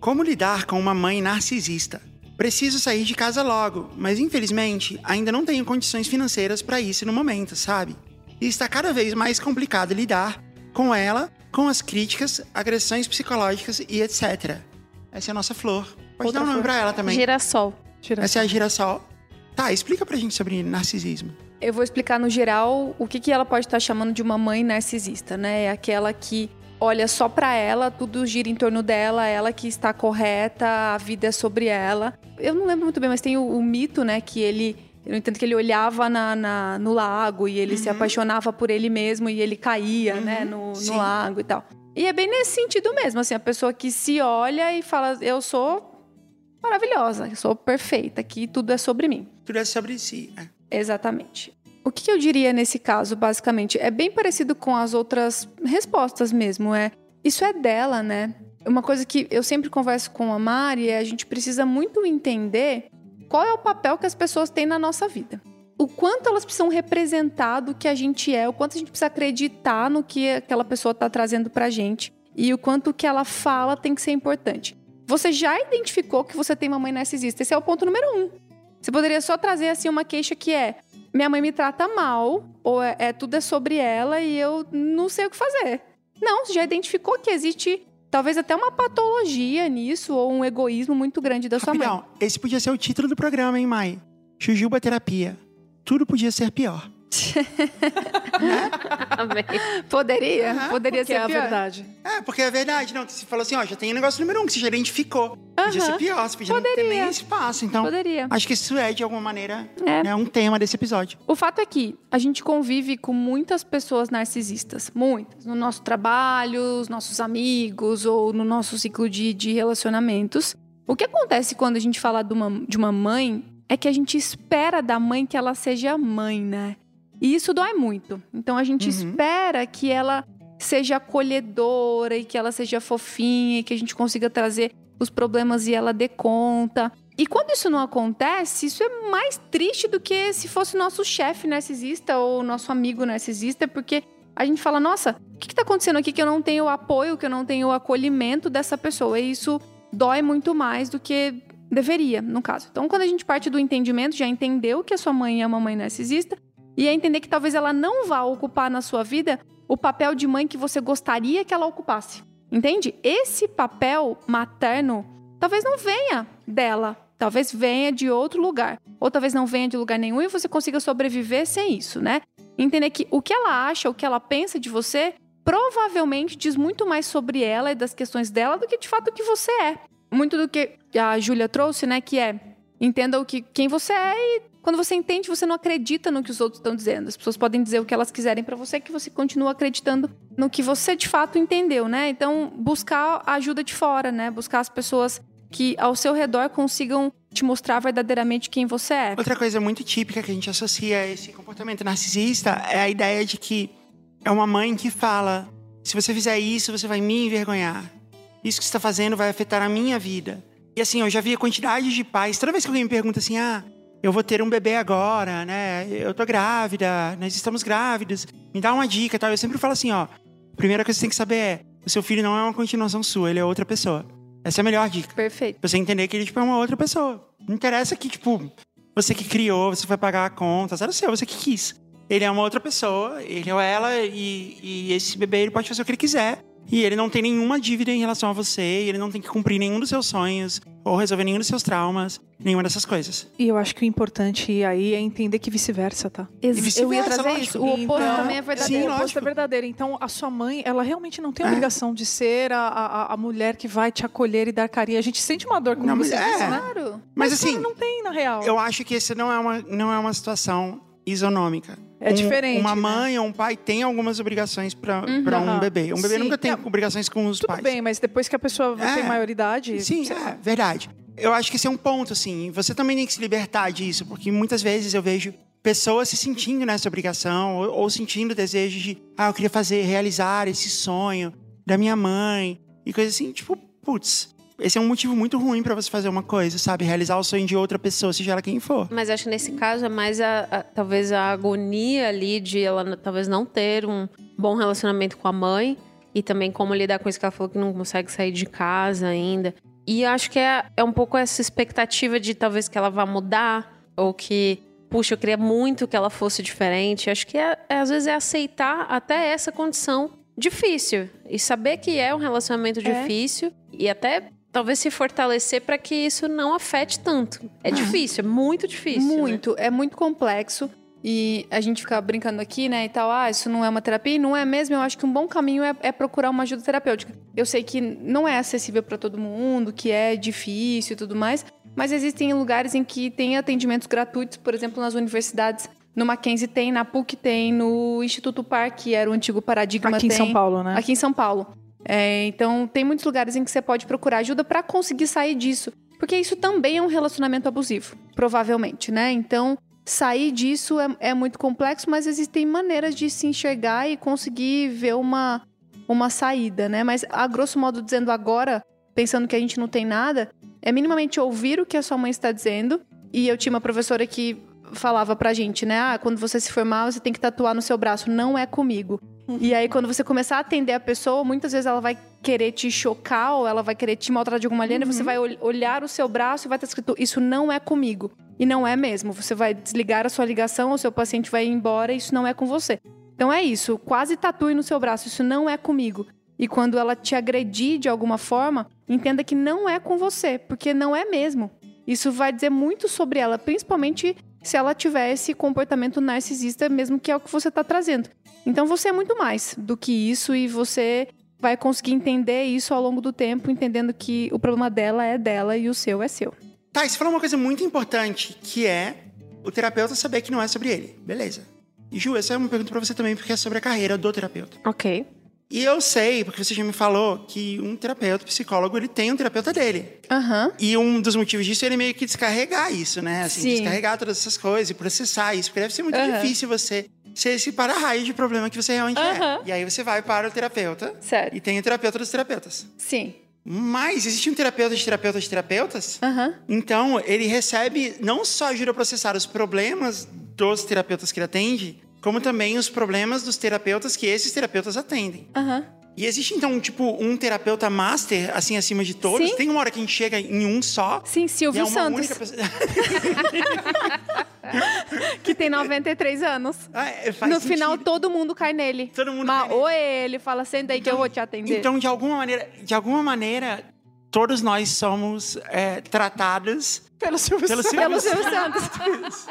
como lidar com uma mãe narcisista? Preciso sair de casa logo, mas infelizmente ainda não tenho condições financeiras para isso no momento, sabe? E está cada vez mais complicado lidar com ela, com as críticas, agressões psicológicas e etc. Essa é a nossa flor. Pode Outra dar um nome pra ela também. Girassol. Tira Essa é a girassol. Tá, explica pra gente sobre narcisismo. Eu vou explicar no geral o que, que ela pode estar chamando de uma mãe narcisista, né? É aquela que olha só pra ela, tudo gira em torno dela, ela que está correta, a vida é sobre ela. Eu não lembro muito bem, mas tem o, o mito, né, que ele. Eu entendo que ele olhava na, na- no lago e ele se apaixonava por ele mesmo e ele caía, né, no, sim. no lago e tal. E é bem nesse sentido mesmo, assim, a pessoa que se olha e fala: Eu sou maravilhosa, eu sou perfeita, aqui tudo é sobre mim. Tudo é sobre si. é. Exatamente. O que eu diria nesse caso, basicamente, é bem parecido com as outras respostas mesmo. É isso é dela, né? Uma coisa que eu sempre converso com a Mari é a gente precisa muito entender qual é o papel que as pessoas têm na nossa vida. O quanto elas precisam representar do que a gente é, o quanto a gente precisa acreditar no que aquela pessoa está trazendo pra gente e o quanto o que ela fala tem que ser importante. Você já identificou que você tem uma mãe narcisista? Esse é o ponto número um. Você poderia só trazer assim uma queixa que é: minha mãe me trata mal, ou é, é- tudo é sobre ela e eu não sei o que fazer. Não, você já identificou que existe talvez até uma patologia nisso ou um egoísmo muito grande da sua Rapidão, mãe. Esse podia ser o título do programa, hein, Mai? Jujuba Terapia. Tudo podia ser pior. Poderia, uhum, poderia ser é pior. a verdade. É, porque é verdade. Não, você falou assim, ó, já tem negócio número um que você já identificou. Uhum. Podia ser pior, você podia poderia. não ter nem espaço. Então, poderia. acho que isso é, de alguma maneira, é. Né, um tema desse episódio. O fato é que a gente convive com muitas pessoas narcisistas. Muitas. No nosso trabalho, os nossos amigos ou no nosso ciclo de, de relacionamentos. O que acontece quando a gente fala de uma, de uma mãe é que a gente espera da mãe que ela seja mãe, né? E isso dói muito. Então a gente uhum. espera que ela seja acolhedora e que ela seja fofinha e que a gente consiga trazer os problemas e ela dê conta. E quando isso não acontece, isso é mais triste do que se fosse nosso chefe narcisista ou nosso amigo narcisista, porque a gente fala: nossa, o que está acontecendo aqui que eu não tenho apoio, que eu não tenho o acolhimento dessa pessoa? E isso dói muito mais do que deveria, no caso. Então, quando a gente parte do entendimento, já entendeu que a sua mãe é uma mãe narcisista, e é entender que talvez ela não vá ocupar na sua vida o papel de mãe que você gostaria que ela ocupasse. Entende? Esse papel materno talvez não venha dela, talvez venha de outro lugar, ou talvez não venha de lugar nenhum e você consiga sobreviver sem isso, né? Entender que o que ela acha, o que ela pensa de você, provavelmente diz muito mais sobre ela e das questões dela do que de fato o que você é. Muito do que a Júlia trouxe, né, que é entenda o que quem você é e quando você entende, você não acredita no que os outros estão dizendo. As pessoas podem dizer o que elas quiserem para você, que você continua acreditando no que você de fato entendeu, né? Então, buscar a ajuda de fora, né? Buscar as pessoas que ao seu redor consigam te mostrar verdadeiramente quem você é. Outra coisa muito típica que a gente associa a esse comportamento narcisista é a ideia de que é uma mãe que fala: se você fizer isso, você vai me envergonhar. Isso que você está fazendo vai afetar a minha vida. E assim, eu já vi a quantidade de pais. Toda vez que alguém me pergunta assim: ah, eu vou ter um bebê agora, né? Eu tô grávida, nós estamos grávidos. Me dá uma dica, tal. Eu sempre falo assim, ó. A primeira coisa que você tem que saber é: o seu filho não é uma continuação sua, ele é outra pessoa. Essa é a melhor dica. Perfeito. Você entender que ele tipo, é uma outra pessoa. Não interessa que, tipo, você que criou, você vai pagar a conta, era seu, você que quis. Ele é uma outra pessoa, ele ou ela, e, e esse bebê ele pode fazer o que ele quiser. E ele não tem nenhuma dívida em relação a você, ele não tem que cumprir nenhum dos seus sonhos, ou resolver nenhum dos seus traumas, nenhuma dessas coisas. E eu acho que o importante aí é entender que vice-versa, tá? Ex vice eu ia trazer lógico. isso. O oposto então, também é verdadeiro. Sim, o oposto é verdadeiro. Então, a sua mãe, ela realmente não tem a é. obrigação de ser a, a, a, mulher que vai te acolher e dar carinho. A gente sente uma dor, como não, você é. disse, né? Claro. Mas, mas assim... Não tem, na real. Eu acho que esse não é uma, não é uma situação isonômica. É um, diferente. Uma né? mãe né? ou um pai tem algumas obrigações para uhum. um bebê. Um bebê Sim. nunca tem é, obrigações com os tudo pais. Tudo bem, mas depois que a pessoa é. tem maioridade. Sim, é verdade. Eu acho que esse é um ponto, assim. Você também tem que se libertar disso, porque muitas vezes eu vejo pessoas se sentindo nessa obrigação ou, ou sentindo o desejo de, ah, eu queria fazer, realizar esse sonho da minha mãe e coisa assim. Tipo, putz, esse é um motivo muito ruim para você fazer uma coisa, sabe? Realizar o sonho de outra pessoa, seja ela quem for. Mas acho que nesse caso é mais a, a, talvez a agonia ali de ela talvez não ter um bom relacionamento com a mãe e também como lidar com isso que ela falou que não consegue sair de casa ainda. E acho que é, é um pouco essa expectativa de talvez que ela vá mudar ou que puxa, eu queria muito que ela fosse diferente. Acho que é, é, às vezes é aceitar até essa condição difícil e saber que é um relacionamento é. difícil e até talvez se fortalecer para que isso não afete tanto. É difícil, é muito difícil. Né? Muito, né? é muito complexo. E a gente fica brincando aqui, né, e tal, ah, isso não é uma terapia, e não é mesmo. Eu acho que um bom caminho é, é procurar uma ajuda terapêutica. Eu sei que não é acessível para todo mundo, que é difícil e tudo mais, mas existem lugares em que tem atendimentos gratuitos, por exemplo, nas universidades. No Mackenzie tem, na PUC tem, no Instituto Par, que era o antigo Paradigma Aqui tem, em São Paulo, né? Aqui em São Paulo. É, então, tem muitos lugares em que você pode procurar ajuda para conseguir sair disso. Porque isso também é um relacionamento abusivo, provavelmente, né? Então, sair disso é, é muito complexo, mas existem maneiras de se enxergar e conseguir ver uma, uma saída, né? Mas, a grosso modo, dizendo agora, pensando que a gente não tem nada, é minimamente ouvir o que a sua mãe está dizendo. E eu tinha uma professora que falava pra gente, né? Ah, quando você se formar, você tem que tatuar no seu braço. Não é comigo. E aí, quando você começar a atender a pessoa, muitas vezes ela vai querer te chocar ou ela vai querer te maltratar de alguma maneira uhum. você vai olhar o seu braço e vai estar escrito: Isso não é comigo. E não é mesmo. Você vai desligar a sua ligação, o seu paciente vai ir embora e isso não é com você. Então é isso, quase tatue no seu braço, isso não é comigo. E quando ela te agredir de alguma forma, entenda que não é com você, porque não é mesmo. Isso vai dizer muito sobre ela, principalmente se ela tiver esse comportamento narcisista, mesmo que é o que você está trazendo. Então você é muito mais do que isso e você vai conseguir entender isso ao longo do tempo, entendendo que o problema dela é dela e o seu é seu. Tá, e você falou uma coisa muito importante, que é o terapeuta saber que não é sobre ele. Beleza. E Ju, essa é uma pergunta para você também, porque é sobre a carreira do terapeuta. Ok. E eu sei, porque você já me falou, que um terapeuta, psicólogo, ele tem um terapeuta dele. Aham. E um dos motivos disso é ele meio que descarregar isso, né? Assim, Sim. descarregar todas essas coisas e processar isso. Porque deve ser muito Aham. difícil você ser esse para-raio de problema que você realmente Aham. é. E aí você vai para o terapeuta. Certo. E tem o terapeuta dos terapeutas. Sim. Mas existe um terapeuta de terapeutas de terapeutas? Aham. Então, ele recebe, não só ajuda a processar os problemas dos terapeutas que ele atende, como também os problemas dos terapeutas que esses terapeutas atendem. Aham. E existe, então, tipo, um terapeuta master, assim, acima de todos? Sim. Tem uma hora que a gente chega em um só? Sim, e é Silvio uma Santos, única pessoa. que tem 93 anos. Ah, é, faz no sentido. final, todo mundo cai nele. Todo mundo Mas, cai nele. ou ele fala, senta aí que eu vou te atender. Então, de alguma maneira, de alguma maneira, todos nós somos é, tratados Pelo Silvio pelo Santos. Pelo Silvio Santos.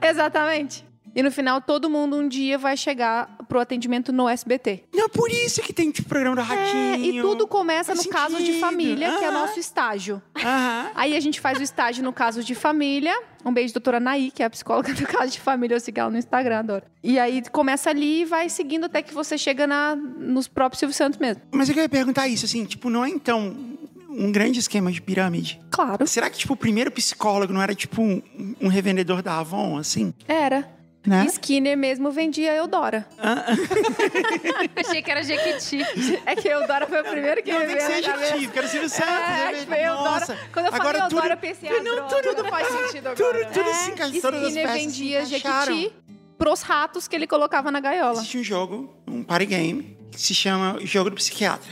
Exatamente. E no final, todo mundo um dia vai chegar pro atendimento no SBT. Não, por isso que tem tipo, programa do É, Ratinho. e tudo começa Faz no caso de sentido. família, que é nosso estágio. Aham. Aí a gente faz o estágio no caso de família. Um beijo, doutora Naí, que é a psicóloga do caso de família. Eu sigo ela no Instagram, adoro. E aí começa ali e vai seguindo até que você chega na, nos próprios Silvio Santos mesmo. Mas eu queria perguntar isso, assim, tipo, não é então um grande esquema de pirâmide? Claro. Será que, tipo, o primeiro psicólogo não era, tipo, um, um revendedor da Avon, assim? Era. Né? Skinner mesmo vendia Eudora. Achei que era Jequiti. É que Eudora foi o primeiro que Não, me tem que veio ser na cabeça. adjetivo, quero Silvio Santos. É, Eudora. Nossa, Quando eu falei agora Eudora, tudo, eu pensei, ah, não, tudo, tudo faz sentido agora. tudo, tudo É, se encaixa, todas as Skinner peças se vendia. Jequiti pros ratos que ele colocava na gaiola. Existe um jogo, um party game, que se chama Jogo do Psiquiatra.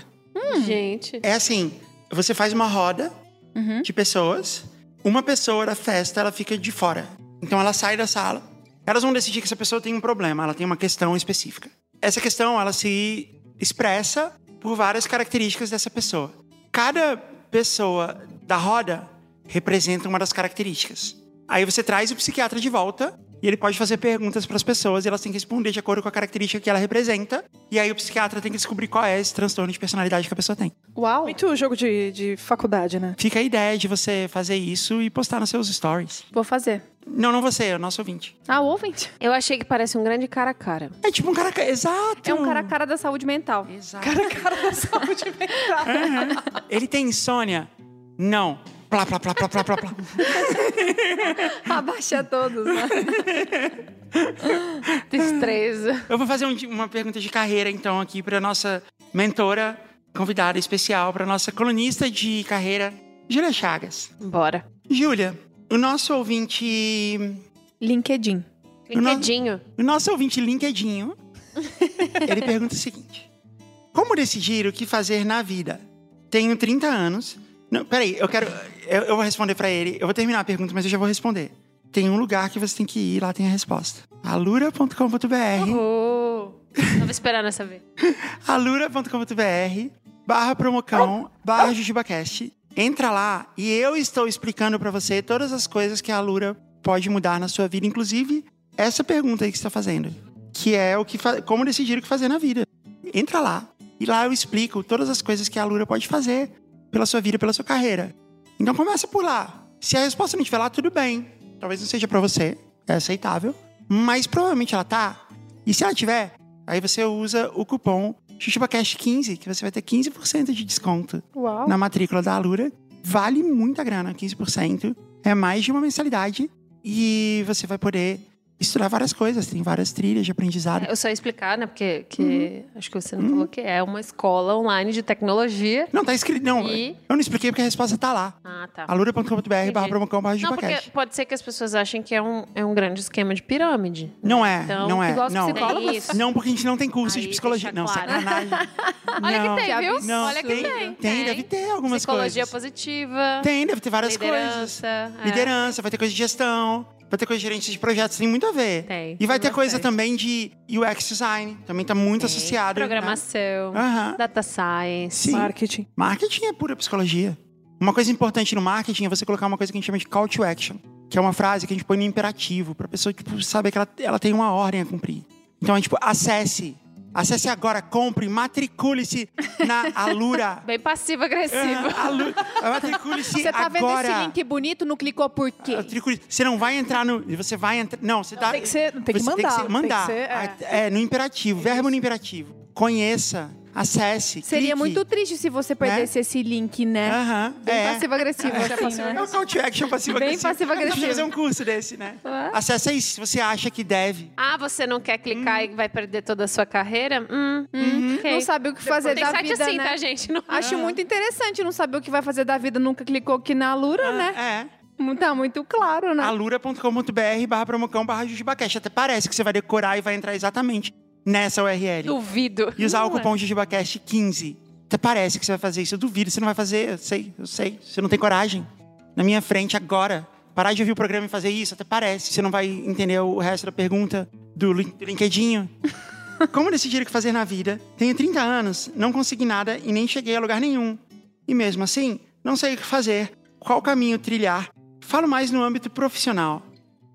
Gente. É assim, você faz uma roda Uhum. de pessoas, uma pessoa da festa, ela fica de fora. Então ela sai da sala, elas vão decidir que essa pessoa tem um problema, ela tem uma questão específica. Essa questão, ela se expressa por várias características dessa pessoa. Cada pessoa da roda representa uma das características. Aí você traz o psiquiatra de volta e ele pode fazer perguntas para as pessoas e elas têm que responder de acordo com a característica que ela representa. E aí o psiquiatra tem que descobrir qual é esse transtorno de personalidade que a pessoa tem. Uau. Muito jogo de, de faculdade, né? Fica a ideia de você fazer isso e postar nos seus stories. Vou fazer. Não, não você, é o nosso ouvinte. Ah, ouvinte. Eu achei que parece um grande cara a cara. É tipo um cara. Exato! É um cara a cara da saúde mental. Exato. Cara, cara da saúde mental. Ele tem insônia? Não. Plá, plá, plá, plá, plá, plá, plá. Abaixa todos, né? Destreza. Eu vou fazer um- uma pergunta de carreira, então, aqui para nossa mentora, convidada especial, para nossa colunista de carreira, Júlia Chagas. Bora. Júlia, o nosso ouvinte. LinkedIn. Linkadinho. O nosso ouvinte LinkedIn, ele pergunta o seguinte: Como decidir o que fazer na vida? Tenho 30 anos. Não, peraí, eu quero. Eu, eu vou responder pra ele. Eu vou terminar a pergunta, mas eu já vou responder. Tem um lugar que você tem que ir, lá tem a resposta. alura.com.br Oh. Tava esperando essa vez. alura.com.br barra promocão barra jujubacast. Entra lá e eu estou explicando pra você todas as coisas que a Alura pode mudar na sua vida, inclusive essa pergunta aí que você está fazendo, que é o que como decidir o que fazer na vida. Entra lá e lá eu explico todas as coisas que a Alura pode fazer pela sua vida, pela sua carreira. Então começa por lá. Se a resposta não estiver lá, tudo bem. Talvez não seja pra você, é aceitável, mas provavelmente ela tá. E se ela tiver, aí você usa o cupom JujubaCast15, que você vai ter 15% de desconto Uau. na matrícula da Alura. Vale muita grana, 15%. É mais de uma mensalidade. E você vai poder estudar várias coisas. Tem várias trilhas de aprendizado. Eu só ia explicar, né? Porque que, acho que você não falou que é uma escola online de tecnologia. Não, tá escrito. Não, E? eu não expliquei porque a resposta tá lá. Ah, tá. alura.com.br barra promocão barra JujubaCast. pode ser que as pessoas achem que é um, é um grande esquema de pirâmide. Não é, Então, não é. não. É. Não, porque a gente não tem curso de Aí, psicologia. deixa Não, claro. sacanagem. Olha Não. que tem, viu? Não, Olha que tem, tem. tem, deve ter algumas Psicologia coisas. positiva. Tem, deve ter várias coisas. liderança. é. Liderança, vai ter coisa de gestão, vai ter coisa de gerente de projetos, tem muito a ver. Tem. E vai ter Tem coisa bastante. também de UX design, também tá muito associado. né? Programação, Aham. data science. Sim. Marketing. Marketing é pura psicologia. Uma coisa importante no marketing é você colocar uma coisa que a gente chama de call to action, que é uma frase que a gente põe no imperativo, pra pessoa tipo, saber que ela, ela tem uma ordem a cumprir. Então é tipo, acesse. Acesse agora, compre, matricule-se na Alura. Bem passivo-agressivo. Aham, Alu- Matricule-se Você tá vendo agora. esse link bonito, não clicou por quê? Matricule- Você não vai entrar no. Você vai entrar. Não, você dá. Tem que ser, tem que mandar. Tem que ser, mandar. Tem que ser, é. É, no imperativo, verbo no imperativo. Conheça, acesse. Seria clique. muito triste se você perdesse esse link, né? Aham, Bem é. passivo-agressivo, assim, né? É o call to action passivo-agressivo. Bem passivo-agressivo. Deixa eu fazer um curso desse, né? É. Acessa isso se você acha que deve. Ah, você não quer clicar e vai perder toda a sua carreira? Hum, hum, ok. Não sabe o que fazer Tem da site vida, assim, né? tá, gente? Não... Acho muito interessante não saber o que vai fazer da vida, nunca clicou aqui na Alura, né? É. Tá muito claro, né? alura.com.br barra promocão barra jujubacast. Até parece que você vai decorar e vai entrar exatamente nessa URL. Duvido. E usar Não o é. cupom jujubacast 15. Até parece que você vai fazer isso. Eu duvido, você não vai fazer. Eu sei, eu sei. Você não tem coragem. Na minha frente agora. Parar de ouvir o programa e fazer isso, até parece. Você não vai entender o resto da pergunta do lin- do LinkedIn. Como decidir o que fazer na vida? Tenho 30 anos, não consegui nada e nem cheguei a lugar nenhum. E mesmo assim, não sei o que fazer, qual caminho trilhar. Falo mais no âmbito profissional.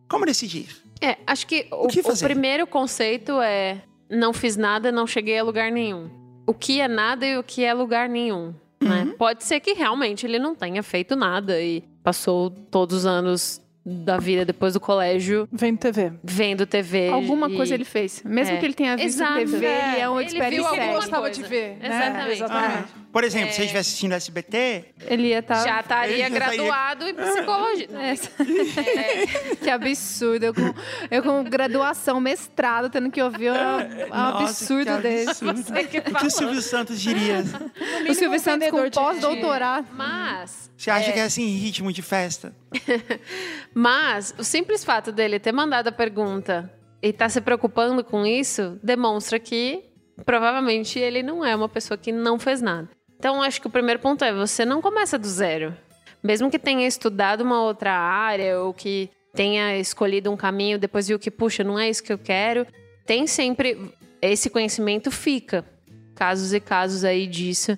Como decidir? É, acho que o, que o primeiro conceito é não fiz nada, não cheguei a lugar nenhum. O que é nada e o que é lugar nenhum. Né? Uhum. Pode ser que realmente ele não tenha feito nada e passou todos os anos da vida depois do colégio Vendo TV. vendo TV. Alguma e- coisa ele fez. Mesmo É. que ele tenha visto Exato, TV, é. ele é um Ele expert viu em alguma gostava de ver. né? Exatamente. Exatamente. Por exemplo, É. se ele estivesse assistindo SBT, Ele ia estar... Já estaria Ele já estaria- graduado em psicologia. É. que absurdo. Eu com, eu com graduação, mestrado, tendo que ouvir um, um Nossa, absurdo que desse. absurdo. O que o Silvio Santos diria? O Silvio Santos com pós-doutorado. Mas Você acha que é assim, ritmo de festa? Mas o simples fato dele ter mandado a pergunta e estar se preocupando com isso demonstra que provavelmente ele não é uma pessoa que não fez nada. Então acho que o primeiro ponto é você não começa do zero. Mesmo que tenha estudado uma outra área ou que tenha escolhido um caminho, depois viu que, puxa, não é isso que eu quero, tem sempre esse conhecimento fica. Casos e casos aí disso.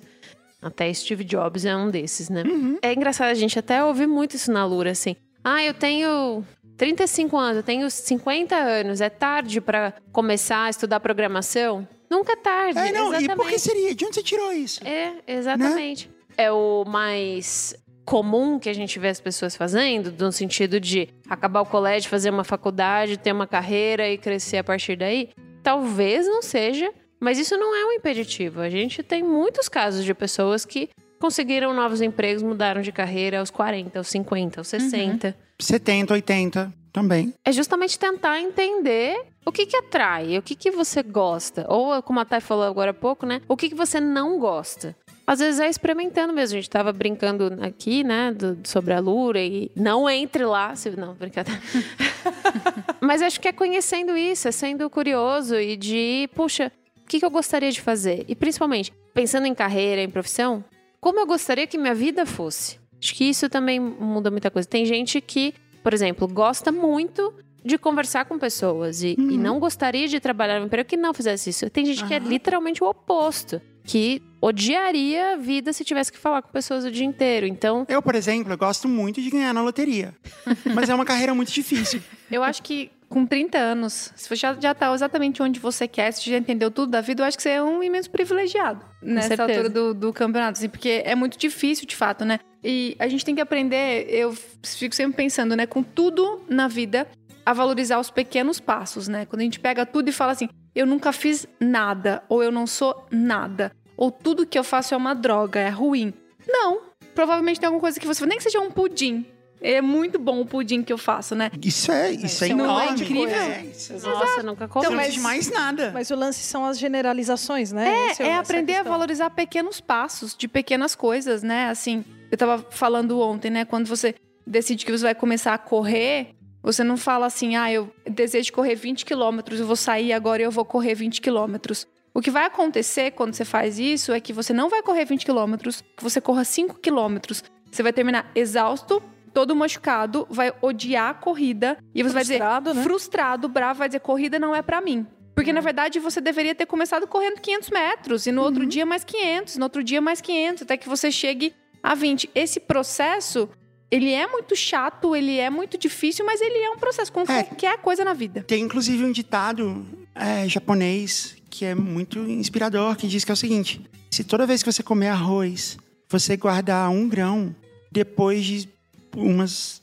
Até Steve Jobs é um desses, né? É engraçado, a gente até ouve muito isso na Lura, assim. Ah, eu tenho 35 anos, eu tenho 50 anos, é tarde pra começar a estudar programação? Nunca é tarde. É, não, e por que exatamente. seria? De onde você tirou isso? É, exatamente. É o mais comum que a gente vê as pessoas fazendo, no sentido de acabar o colégio, fazer uma faculdade, ter uma carreira e crescer a partir daí. Talvez não seja, mas isso não é um impeditivo. A gente tem muitos casos de pessoas que conseguiram novos empregos, mudaram de carreira aos 40, aos 50, aos 60. 70, 80 também. É justamente tentar entender o que que atrai, o que que você gosta. Ou, como a Thay falou agora há pouco, né? O que que você não gosta. Às vezes é experimentando mesmo. A gente tava brincando aqui, né? do- sobre a Lura e não entre lá. Se, não, brincadeira. Mas acho que é conhecendo isso, é sendo curioso e de, puxa, o que, que eu gostaria de fazer? E principalmente, pensando em carreira, em profissão, como eu gostaria que minha vida fosse? Acho que isso também muda muita coisa. Tem gente que, por exemplo, gosta muito de conversar com pessoas e, e não gostaria de trabalhar num emprego que não fizesse isso. Tem gente que é literalmente o oposto, que odiaria a vida se tivesse que falar com pessoas o dia inteiro. Então, Eu, por exemplo, eu gosto muito de ganhar na loteria. Mas é uma carreira muito difícil. Eu acho que com 30 anos, se você já, já tá exatamente onde você quer, se você já entendeu tudo da vida, eu acho que você é um imenso privilegiado nessa certeza. altura do, do campeonato. assim, porque é muito difícil, de fato, né? E a gente tem que aprender, eu fico sempre pensando, né? Com tudo na vida, a valorizar os pequenos passos, né? Quando a gente pega tudo e fala assim, eu nunca fiz nada, ou eu não sou nada, ou tudo que eu faço é uma droga, é ruim. Não. Provavelmente tem alguma coisa que você nem que seja um pudim. É muito bom o pudim que eu faço, né? Isso é, isso é Não é enorme. incrível? É, isso- você nossa, nunca comi. não mas- mais nada. Mas o lance são as generalizações, né? É, é essa aprender a valorizar pequenos passos de pequenas coisas, né? Assim, eu tava falando ontem, né? Quando você decide que você vai começar a correr, você não fala assim, ah, eu desejo correr 20 quilômetros, eu vou sair agora e eu vou correr 20 quilômetros. O que vai acontecer quando você faz isso é que você não vai correr 20 quilômetros, que você corra 5 quilômetros. Você vai terminar exausto, todo machucado, vai odiar a corrida e você frustrado, vai dizer né? frustrado, bravo, vai dizer corrida não é para mim. Porque, na verdade, você deveria ter começado correndo 500 metros, e no outro dia mais 500, no outro dia mais 500, até que você chegue a 20. Esse processo, ele é muito chato, ele é muito difícil, mas ele é um processo, como É. qualquer coisa na vida. Tem inclusive um ditado é, japonês que é muito inspirador, que diz que é o seguinte: se toda vez que você comer arroz, você guardar um grão, depois de umas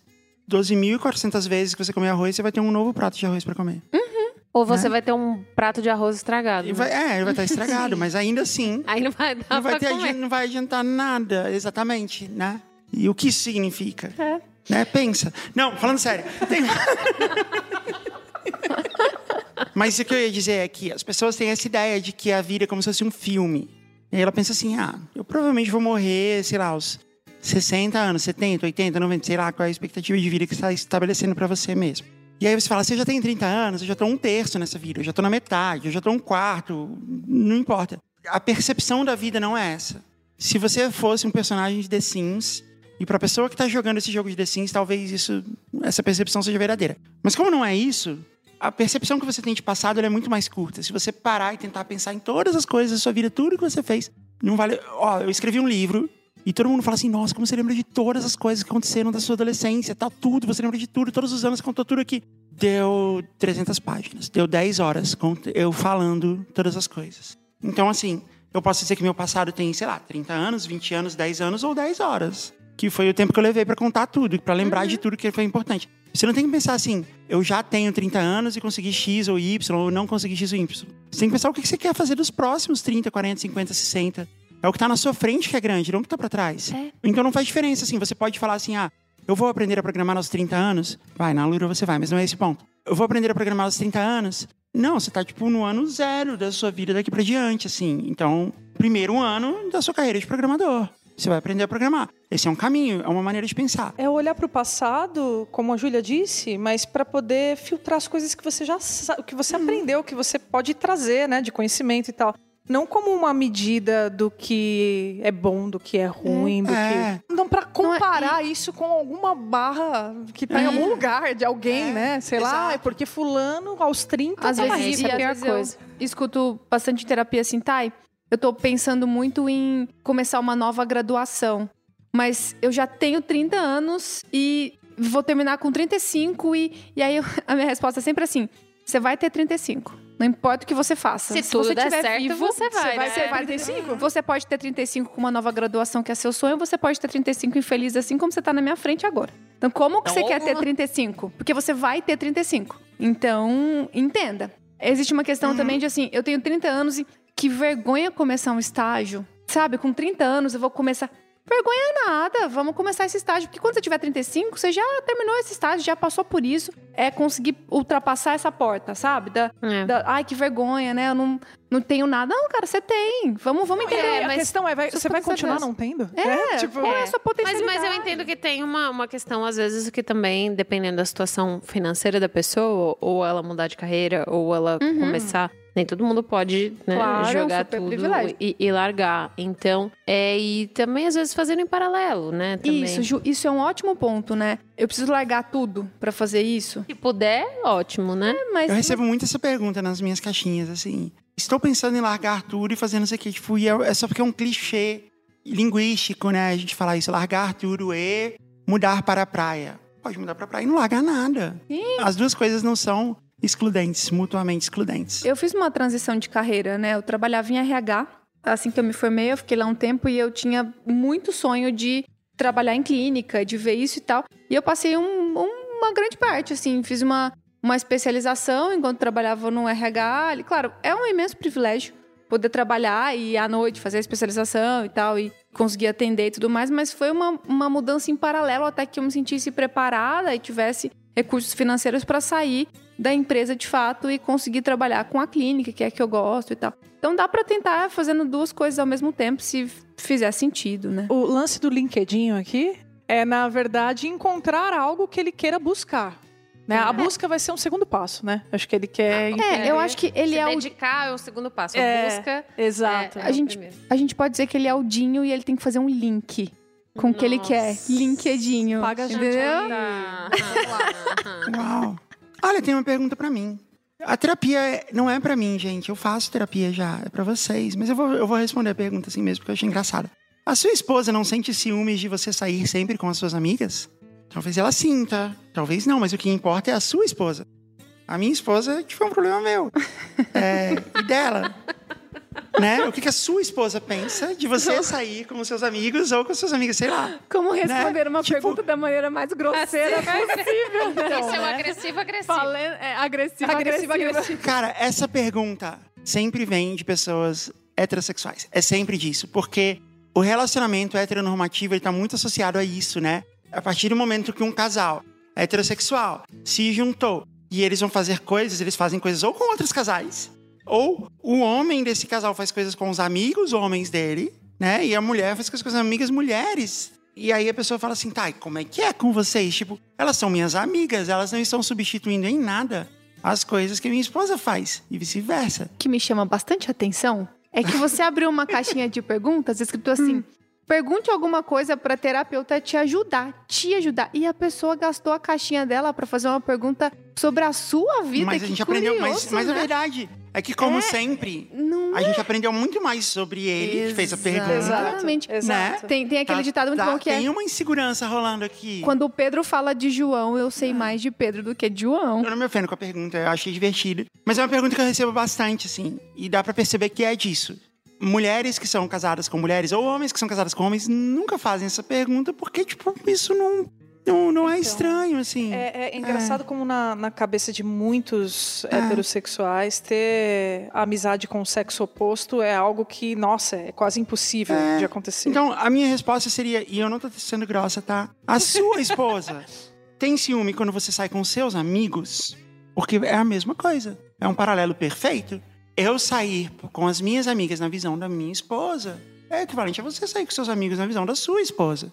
12.400 vezes que você comer arroz, você vai ter um novo prato de arroz para comer. Ou você vai ter um prato de arroz estragado. Né? vai, é, ele vai estar estragado, mas ainda assim, Aí não vai dar não vai, ter, comer. não vai adiantar nada, exatamente, né? E o que isso significa? É. Né? Pensa. Não, falando sério. Tem... Mas o que eu ia dizer é que as pessoas têm essa ideia de que a vida é como se fosse um filme. E aí ela pensa assim, ah, eu provavelmente vou morrer, sei lá, aos 60 anos, 70, 80, 90, sei lá, qual é a expectativa de vida que você está estabelecendo para você mesmo. E aí você fala, você já tem 30 anos, eu já tô um terço nessa vida, eu já tô na metade, eu já tô um quarto, não importa. A percepção da vida não é essa. Se você fosse um personagem de The Sims, e para a pessoa que está jogando esse jogo de The Sims, talvez isso, essa percepção seja verdadeira. Mas como não é isso, a percepção que você tem de passado é muito mais curta. Se você parar e tentar pensar em todas as coisas da sua vida, tudo que você fez, não vale. Ó, eu escrevi um livro e todo mundo fala assim: nossa, como você lembra de todas as coisas que aconteceram da sua adolescência, tá tudo, você lembra de tudo, todos os anos, contou tudo aqui. Deu 300 páginas, deu 10 horas eu falando todas as coisas. Então, assim, eu posso dizer que meu passado tem, sei lá, 30 anos, 20 anos, 10 anos ou 10 horas. Que foi o tempo que eu levei pra contar tudo, pra lembrar de tudo que foi importante. Você não tem que pensar assim, eu já tenho 30 anos e consegui X ou Y, ou não consegui X ou Y. Você tem que pensar o que você quer fazer dos próximos 30, 40, 50, 60. É o que tá na sua frente que é grande, não o que tá pra trás. É. Então não faz diferença, assim. Você pode falar assim, ah, eu vou aprender a programar aos 30 anos. Vai, na Lura você vai, mas não é esse ponto. Eu vou aprender a programar aos 30 anos. Não, você tá, tipo, no ano zero da sua vida daqui pra diante, assim. Então, primeiro ano da sua carreira de programador. Você vai aprender a programar. Esse é um caminho, é uma maneira de pensar. É olhar para o passado, como a Júlia disse, mas para poder filtrar as coisas que você já sabe, que você aprendeu, que você pode trazer, né, de conhecimento e tal. Não como uma medida do que é bom, do que é ruim, do É. que. Não para comparar isso com alguma barra que tá em É. algum lugar de alguém, É, né? Sei lá, exato. é porque fulano aos 30 Às tá vezes, lá. isso e é a às pior vezes eu coisa. escuto bastante terapia assim, Thay, eu tô pensando muito em começar uma nova graduação. Mas eu já tenho 30 anos e vou terminar com 35 e, e aí eu- a minha resposta é sempre assim, você vai ter 35. Não importa o que você faça. Se tudo você der tiver certo, vivo, você vai, né? ter 35. Você pode ter 35 com uma nova graduação que é seu sonho, você pode ter 35 infeliz assim como você tá na minha frente agora. Então, como que você quer ter 35? Porque você vai ter 35. Então, entenda. Existe uma questão também de assim, eu tenho 30 anos e que vergonha começar um estágio. Sabe, com 30 anos eu vou começar. Vergonha nada, vamos começar esse estágio. Porque quando você tiver 35, você já terminou esse estágio, já passou por isso. É conseguir ultrapassar essa porta, sabe? Da, É. da- ai, que vergonha, né? Eu não, não tenho nada. Não, cara, você tem. Vamos, vamos entender. É, a mas questão é, vai- se você vai continuar não tendo? É, tipo, qual é é. a sua Mas, potencialidade? mas eu entendo que tem uma, uma questão, às vezes, que também, dependendo da situação financeira da pessoa, ou ela mudar de carreira, ou ela começar. Nem todo mundo pode né. Claro, é jogar super tudo privilégio. e, e largar. Então, é, e também, às vezes, fazendo em paralelo, né? Também. Isso, Ju, isso é um ótimo ponto, né? Eu preciso largar tudo pra fazer isso. Se puder, ótimo, né? Mas Eu recebo muito essa pergunta nas minhas caixinhas, assim. Estou pensando em largar tudo e fazendo isso aqui. Tipo, e é é só porque é um clichê linguístico, né? A gente falar isso, largar tudo e mudar para a praia. Pode mudar para a praia e não largar nada. As duas coisas não são excludentes, mutuamente excludentes. Eu fiz uma transição de carreira, né? Eu trabalhava em RH. Assim que eu me formei, eu fiquei lá um tempo e eu tinha muito sonho de trabalhar em clínica, de ver isso e tal. E eu passei um- uma grande parte, assim, fiz uma, uma especialização enquanto trabalhava no RH. E, Claro, é um imenso privilégio poder trabalhar e à noite fazer a especialização e tal, e conseguir atender e tudo mais, mas foi uma, uma mudança em paralelo até que eu me sentisse preparada e tivesse recursos financeiros para sair da empresa de fato e conseguir trabalhar com a clínica, que é a que eu gosto e tal. Então dá para tentar fazendo duas coisas ao mesmo tempo, se fizer sentido, né? O lance do LinkedIn aqui é, na verdade, encontrar algo que ele queira buscar. Né? A busca vai ser um segundo passo, né? Acho que ele quer. É, eu acho que ele Se é o dedicar é o segundo passo. A É, busca Exato. é, a gente- primeiro. a gente pode dizer que ele é o Dinho e ele tem que fazer um link. com o que ele quer. LinkedIn. Paga a gente entendeu? Tá. Uau. Olha, tem uma pergunta pra mim. A terapia não é pra mim, gente. Eu faço terapia já, é pra vocês. Mas eu vou, eu vou responder a pergunta assim mesmo, porque eu achei engraçada. A sua esposa não sente ciúmes de você sair sempre com as suas amigas? Talvez ela sinta, talvez não, mas o que importa é a sua esposa. A minha esposa, tipo, é um problema meu. É, e dela. Né? O que, que a sua esposa pensa de você sair com os seus amigos ou com as suas amigas, sei lá. Como responder Né? uma Tipo- pergunta da maneira mais grosseira possível, né? Esse é o agressivo agressivo. Falando, é, agressivo, Agressivo, agressivo, agressivo. Cara, essa pergunta sempre vem de pessoas heterossexuais. É sempre disso. Porque o relacionamento heteronormativo ele tá muito associado a isso, né? A partir do momento que um casal heterossexual se juntou e eles vão fazer coisas, eles fazem coisas ou com outros casais, ou o homem desse casal faz coisas com os amigos homens dele, né? E a mulher faz coisas com as amigas mulheres. E aí a pessoa fala assim, tá, e como é que é com vocês? Tipo, elas são minhas amigas, elas não estão substituindo em nada as coisas que minha esposa faz, e vice-versa. que me chama bastante atenção é que você abriu uma caixinha de perguntas escrito assim: pergunte alguma coisa para terapeuta te ajudar, te ajudar. E a pessoa gastou a caixinha dela para fazer uma pergunta sobre a sua vida. mas a que gente aprendeu, mas, curioso, mas é né? verdade. É que, como É. sempre, Não a gente aprendeu muito mais sobre ele que fez a pergunta. Exatamente. Exato. Tem, tem aquele Tá- ditado muito tá- bom que é Tem uma insegurança rolando aqui. quando o Pedro fala de João, eu sei mais de Pedro do que de João. Eu não me ofendo com a pergunta, eu achei divertida. Mas é uma pergunta que eu recebo bastante, assim. E dá pra perceber que é disso. Mulheres que são casadas com mulheres, ou homens que são casados com homens, nunca fazem essa pergunta, porque, tipo, isso não, não, não é estranho, assim. É, é engraçado como na, na cabeça de muitos É. heterossexuais ter amizade com o sexo oposto é algo que, nossa, é quase impossível É. de acontecer. Então, a minha resposta seria, e eu não tô sendo grossa, tá? A sua esposa tem ciúme quando você sai com seus amigos? Porque é a mesma coisa. É um paralelo perfeito. Eu sair com as minhas amigas na visão da minha esposa é equivalente a você sair com seus amigos na visão da sua esposa.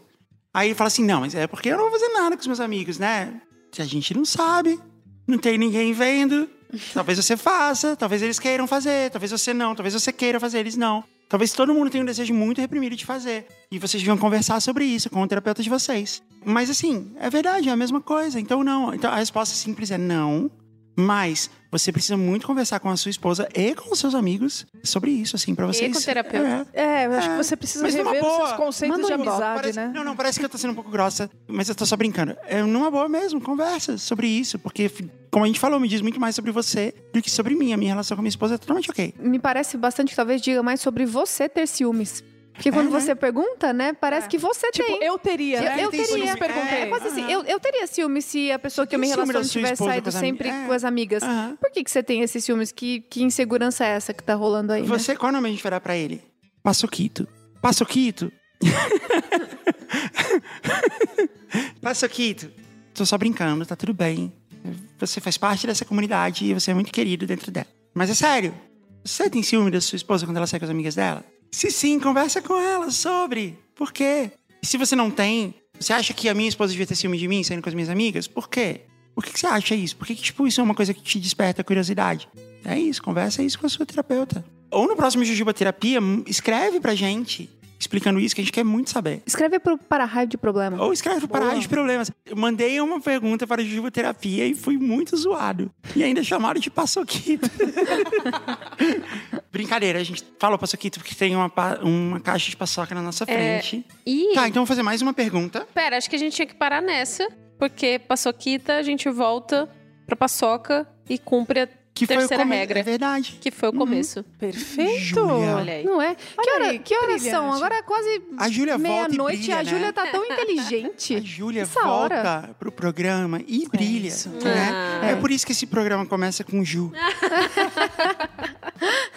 Aí ele fala assim: não, mas é porque eu não vou fazer nada com os meus amigos, né? Se a gente não sabe, não tem ninguém vendo. Talvez você faça, talvez eles queiram fazer, talvez você não, talvez você queira fazer, eles não. Talvez todo mundo tenha um desejo muito reprimido de fazer. E vocês deviam conversar sobre isso com o terapeuta de vocês. Mas assim, é verdade, é a mesma coisa. Então não. Então a resposta simples é não. Mas você precisa muito conversar com a sua esposa e com os seus amigos sobre isso, assim, pra vocês. com o terapeuta. É. É, eu acho É. que você precisa Mas rever os boa, seus conceitos manda de amizade, Parece- né? Não, não, parece que eu tô sendo um pouco grossa, mas eu tô só brincando. É numa boa mesmo, conversa sobre isso, porque, como a gente falou, me diz muito mais sobre você do que sobre mim. A minha relação com a minha esposa é totalmente ok. Me parece bastante que talvez diga mais sobre você ter ciúmes. Porque quando É, né? você pergunta, né, parece É. que você Tipo, tem. eu teria, Eu- né? eu tem teria. ciúme. perguntei. É quase assim, eu, eu teria ciúme se a pessoa que eu me relaciono tivesse saído sempre? É. com as amigas. Por que, que você tem esses ciúmes? Que, que insegurança é essa que tá rolando aí, né? Você, qual nome a gente vai dar pra ele? Passoquito. Passoquito? Passoquito. Tô só brincando, tá tudo bem. Você faz parte dessa comunidade e você é muito querido dentro dela. Mas é sério, você tem ciúme da sua esposa quando ela sai com as amigas dela? Se sim, conversa com ela sobre. Por quê? E se você não tem, você acha que a minha esposa devia ter ciúme de mim saindo com as minhas amigas? Por quê? Por que, que você acha isso? Por que, que, tipo, isso é uma coisa que te desperta curiosidade? É isso, conversa isso com a sua terapeuta. Ou no próximo Jujuba Terapia, escreve pra gente, explicando isso, que a gente quer muito saber. Escreve pro para raio de problema. Ou escreve pro Pará de Problemas. Eu mandei uma pergunta para a e fui muito zoado. E ainda chamaram de paçoquito. Brincadeira, a gente falou paçoquito porque tem uma, uma caixa de paçoca na nossa frente. E, Tá, então vou fazer mais uma pergunta. pera, acho que a gente tinha que parar nessa, porque paçoquita, a gente volta pra paçoca e cumpre a Que foi o terceira come- regra, É verdade. que foi o começo. Perfeito! Júlia. Olha aí. Não é? que hora, aí, que horas são? Agora é quase A Júlia volta e meia-noite e brilha, a né? Júlia tá tão inteligente. A Júlia volta hora. pro programa e brilha. isso. Né? Ah. É por isso que esse programa começa com Ju.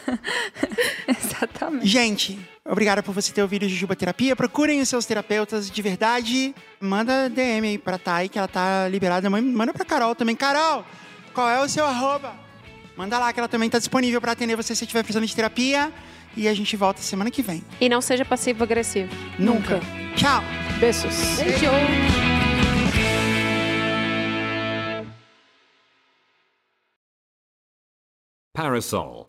Exatamente. Gente, obrigada por você ter ouvido o Jujuba Terapia. Procurem os seus terapeutas de verdade. Manda DM aí pra Thay, que ela tá liberada. Man- Manda pra Carol também. Carol, qual é o seu arroba? Manda lá, que ela também tá disponível pra atender você se estiver precisando de terapia. E a gente volta semana que vem. E não seja passivo-agressivo. Nunca. Tchau. Beijos. Beijo! Parasol.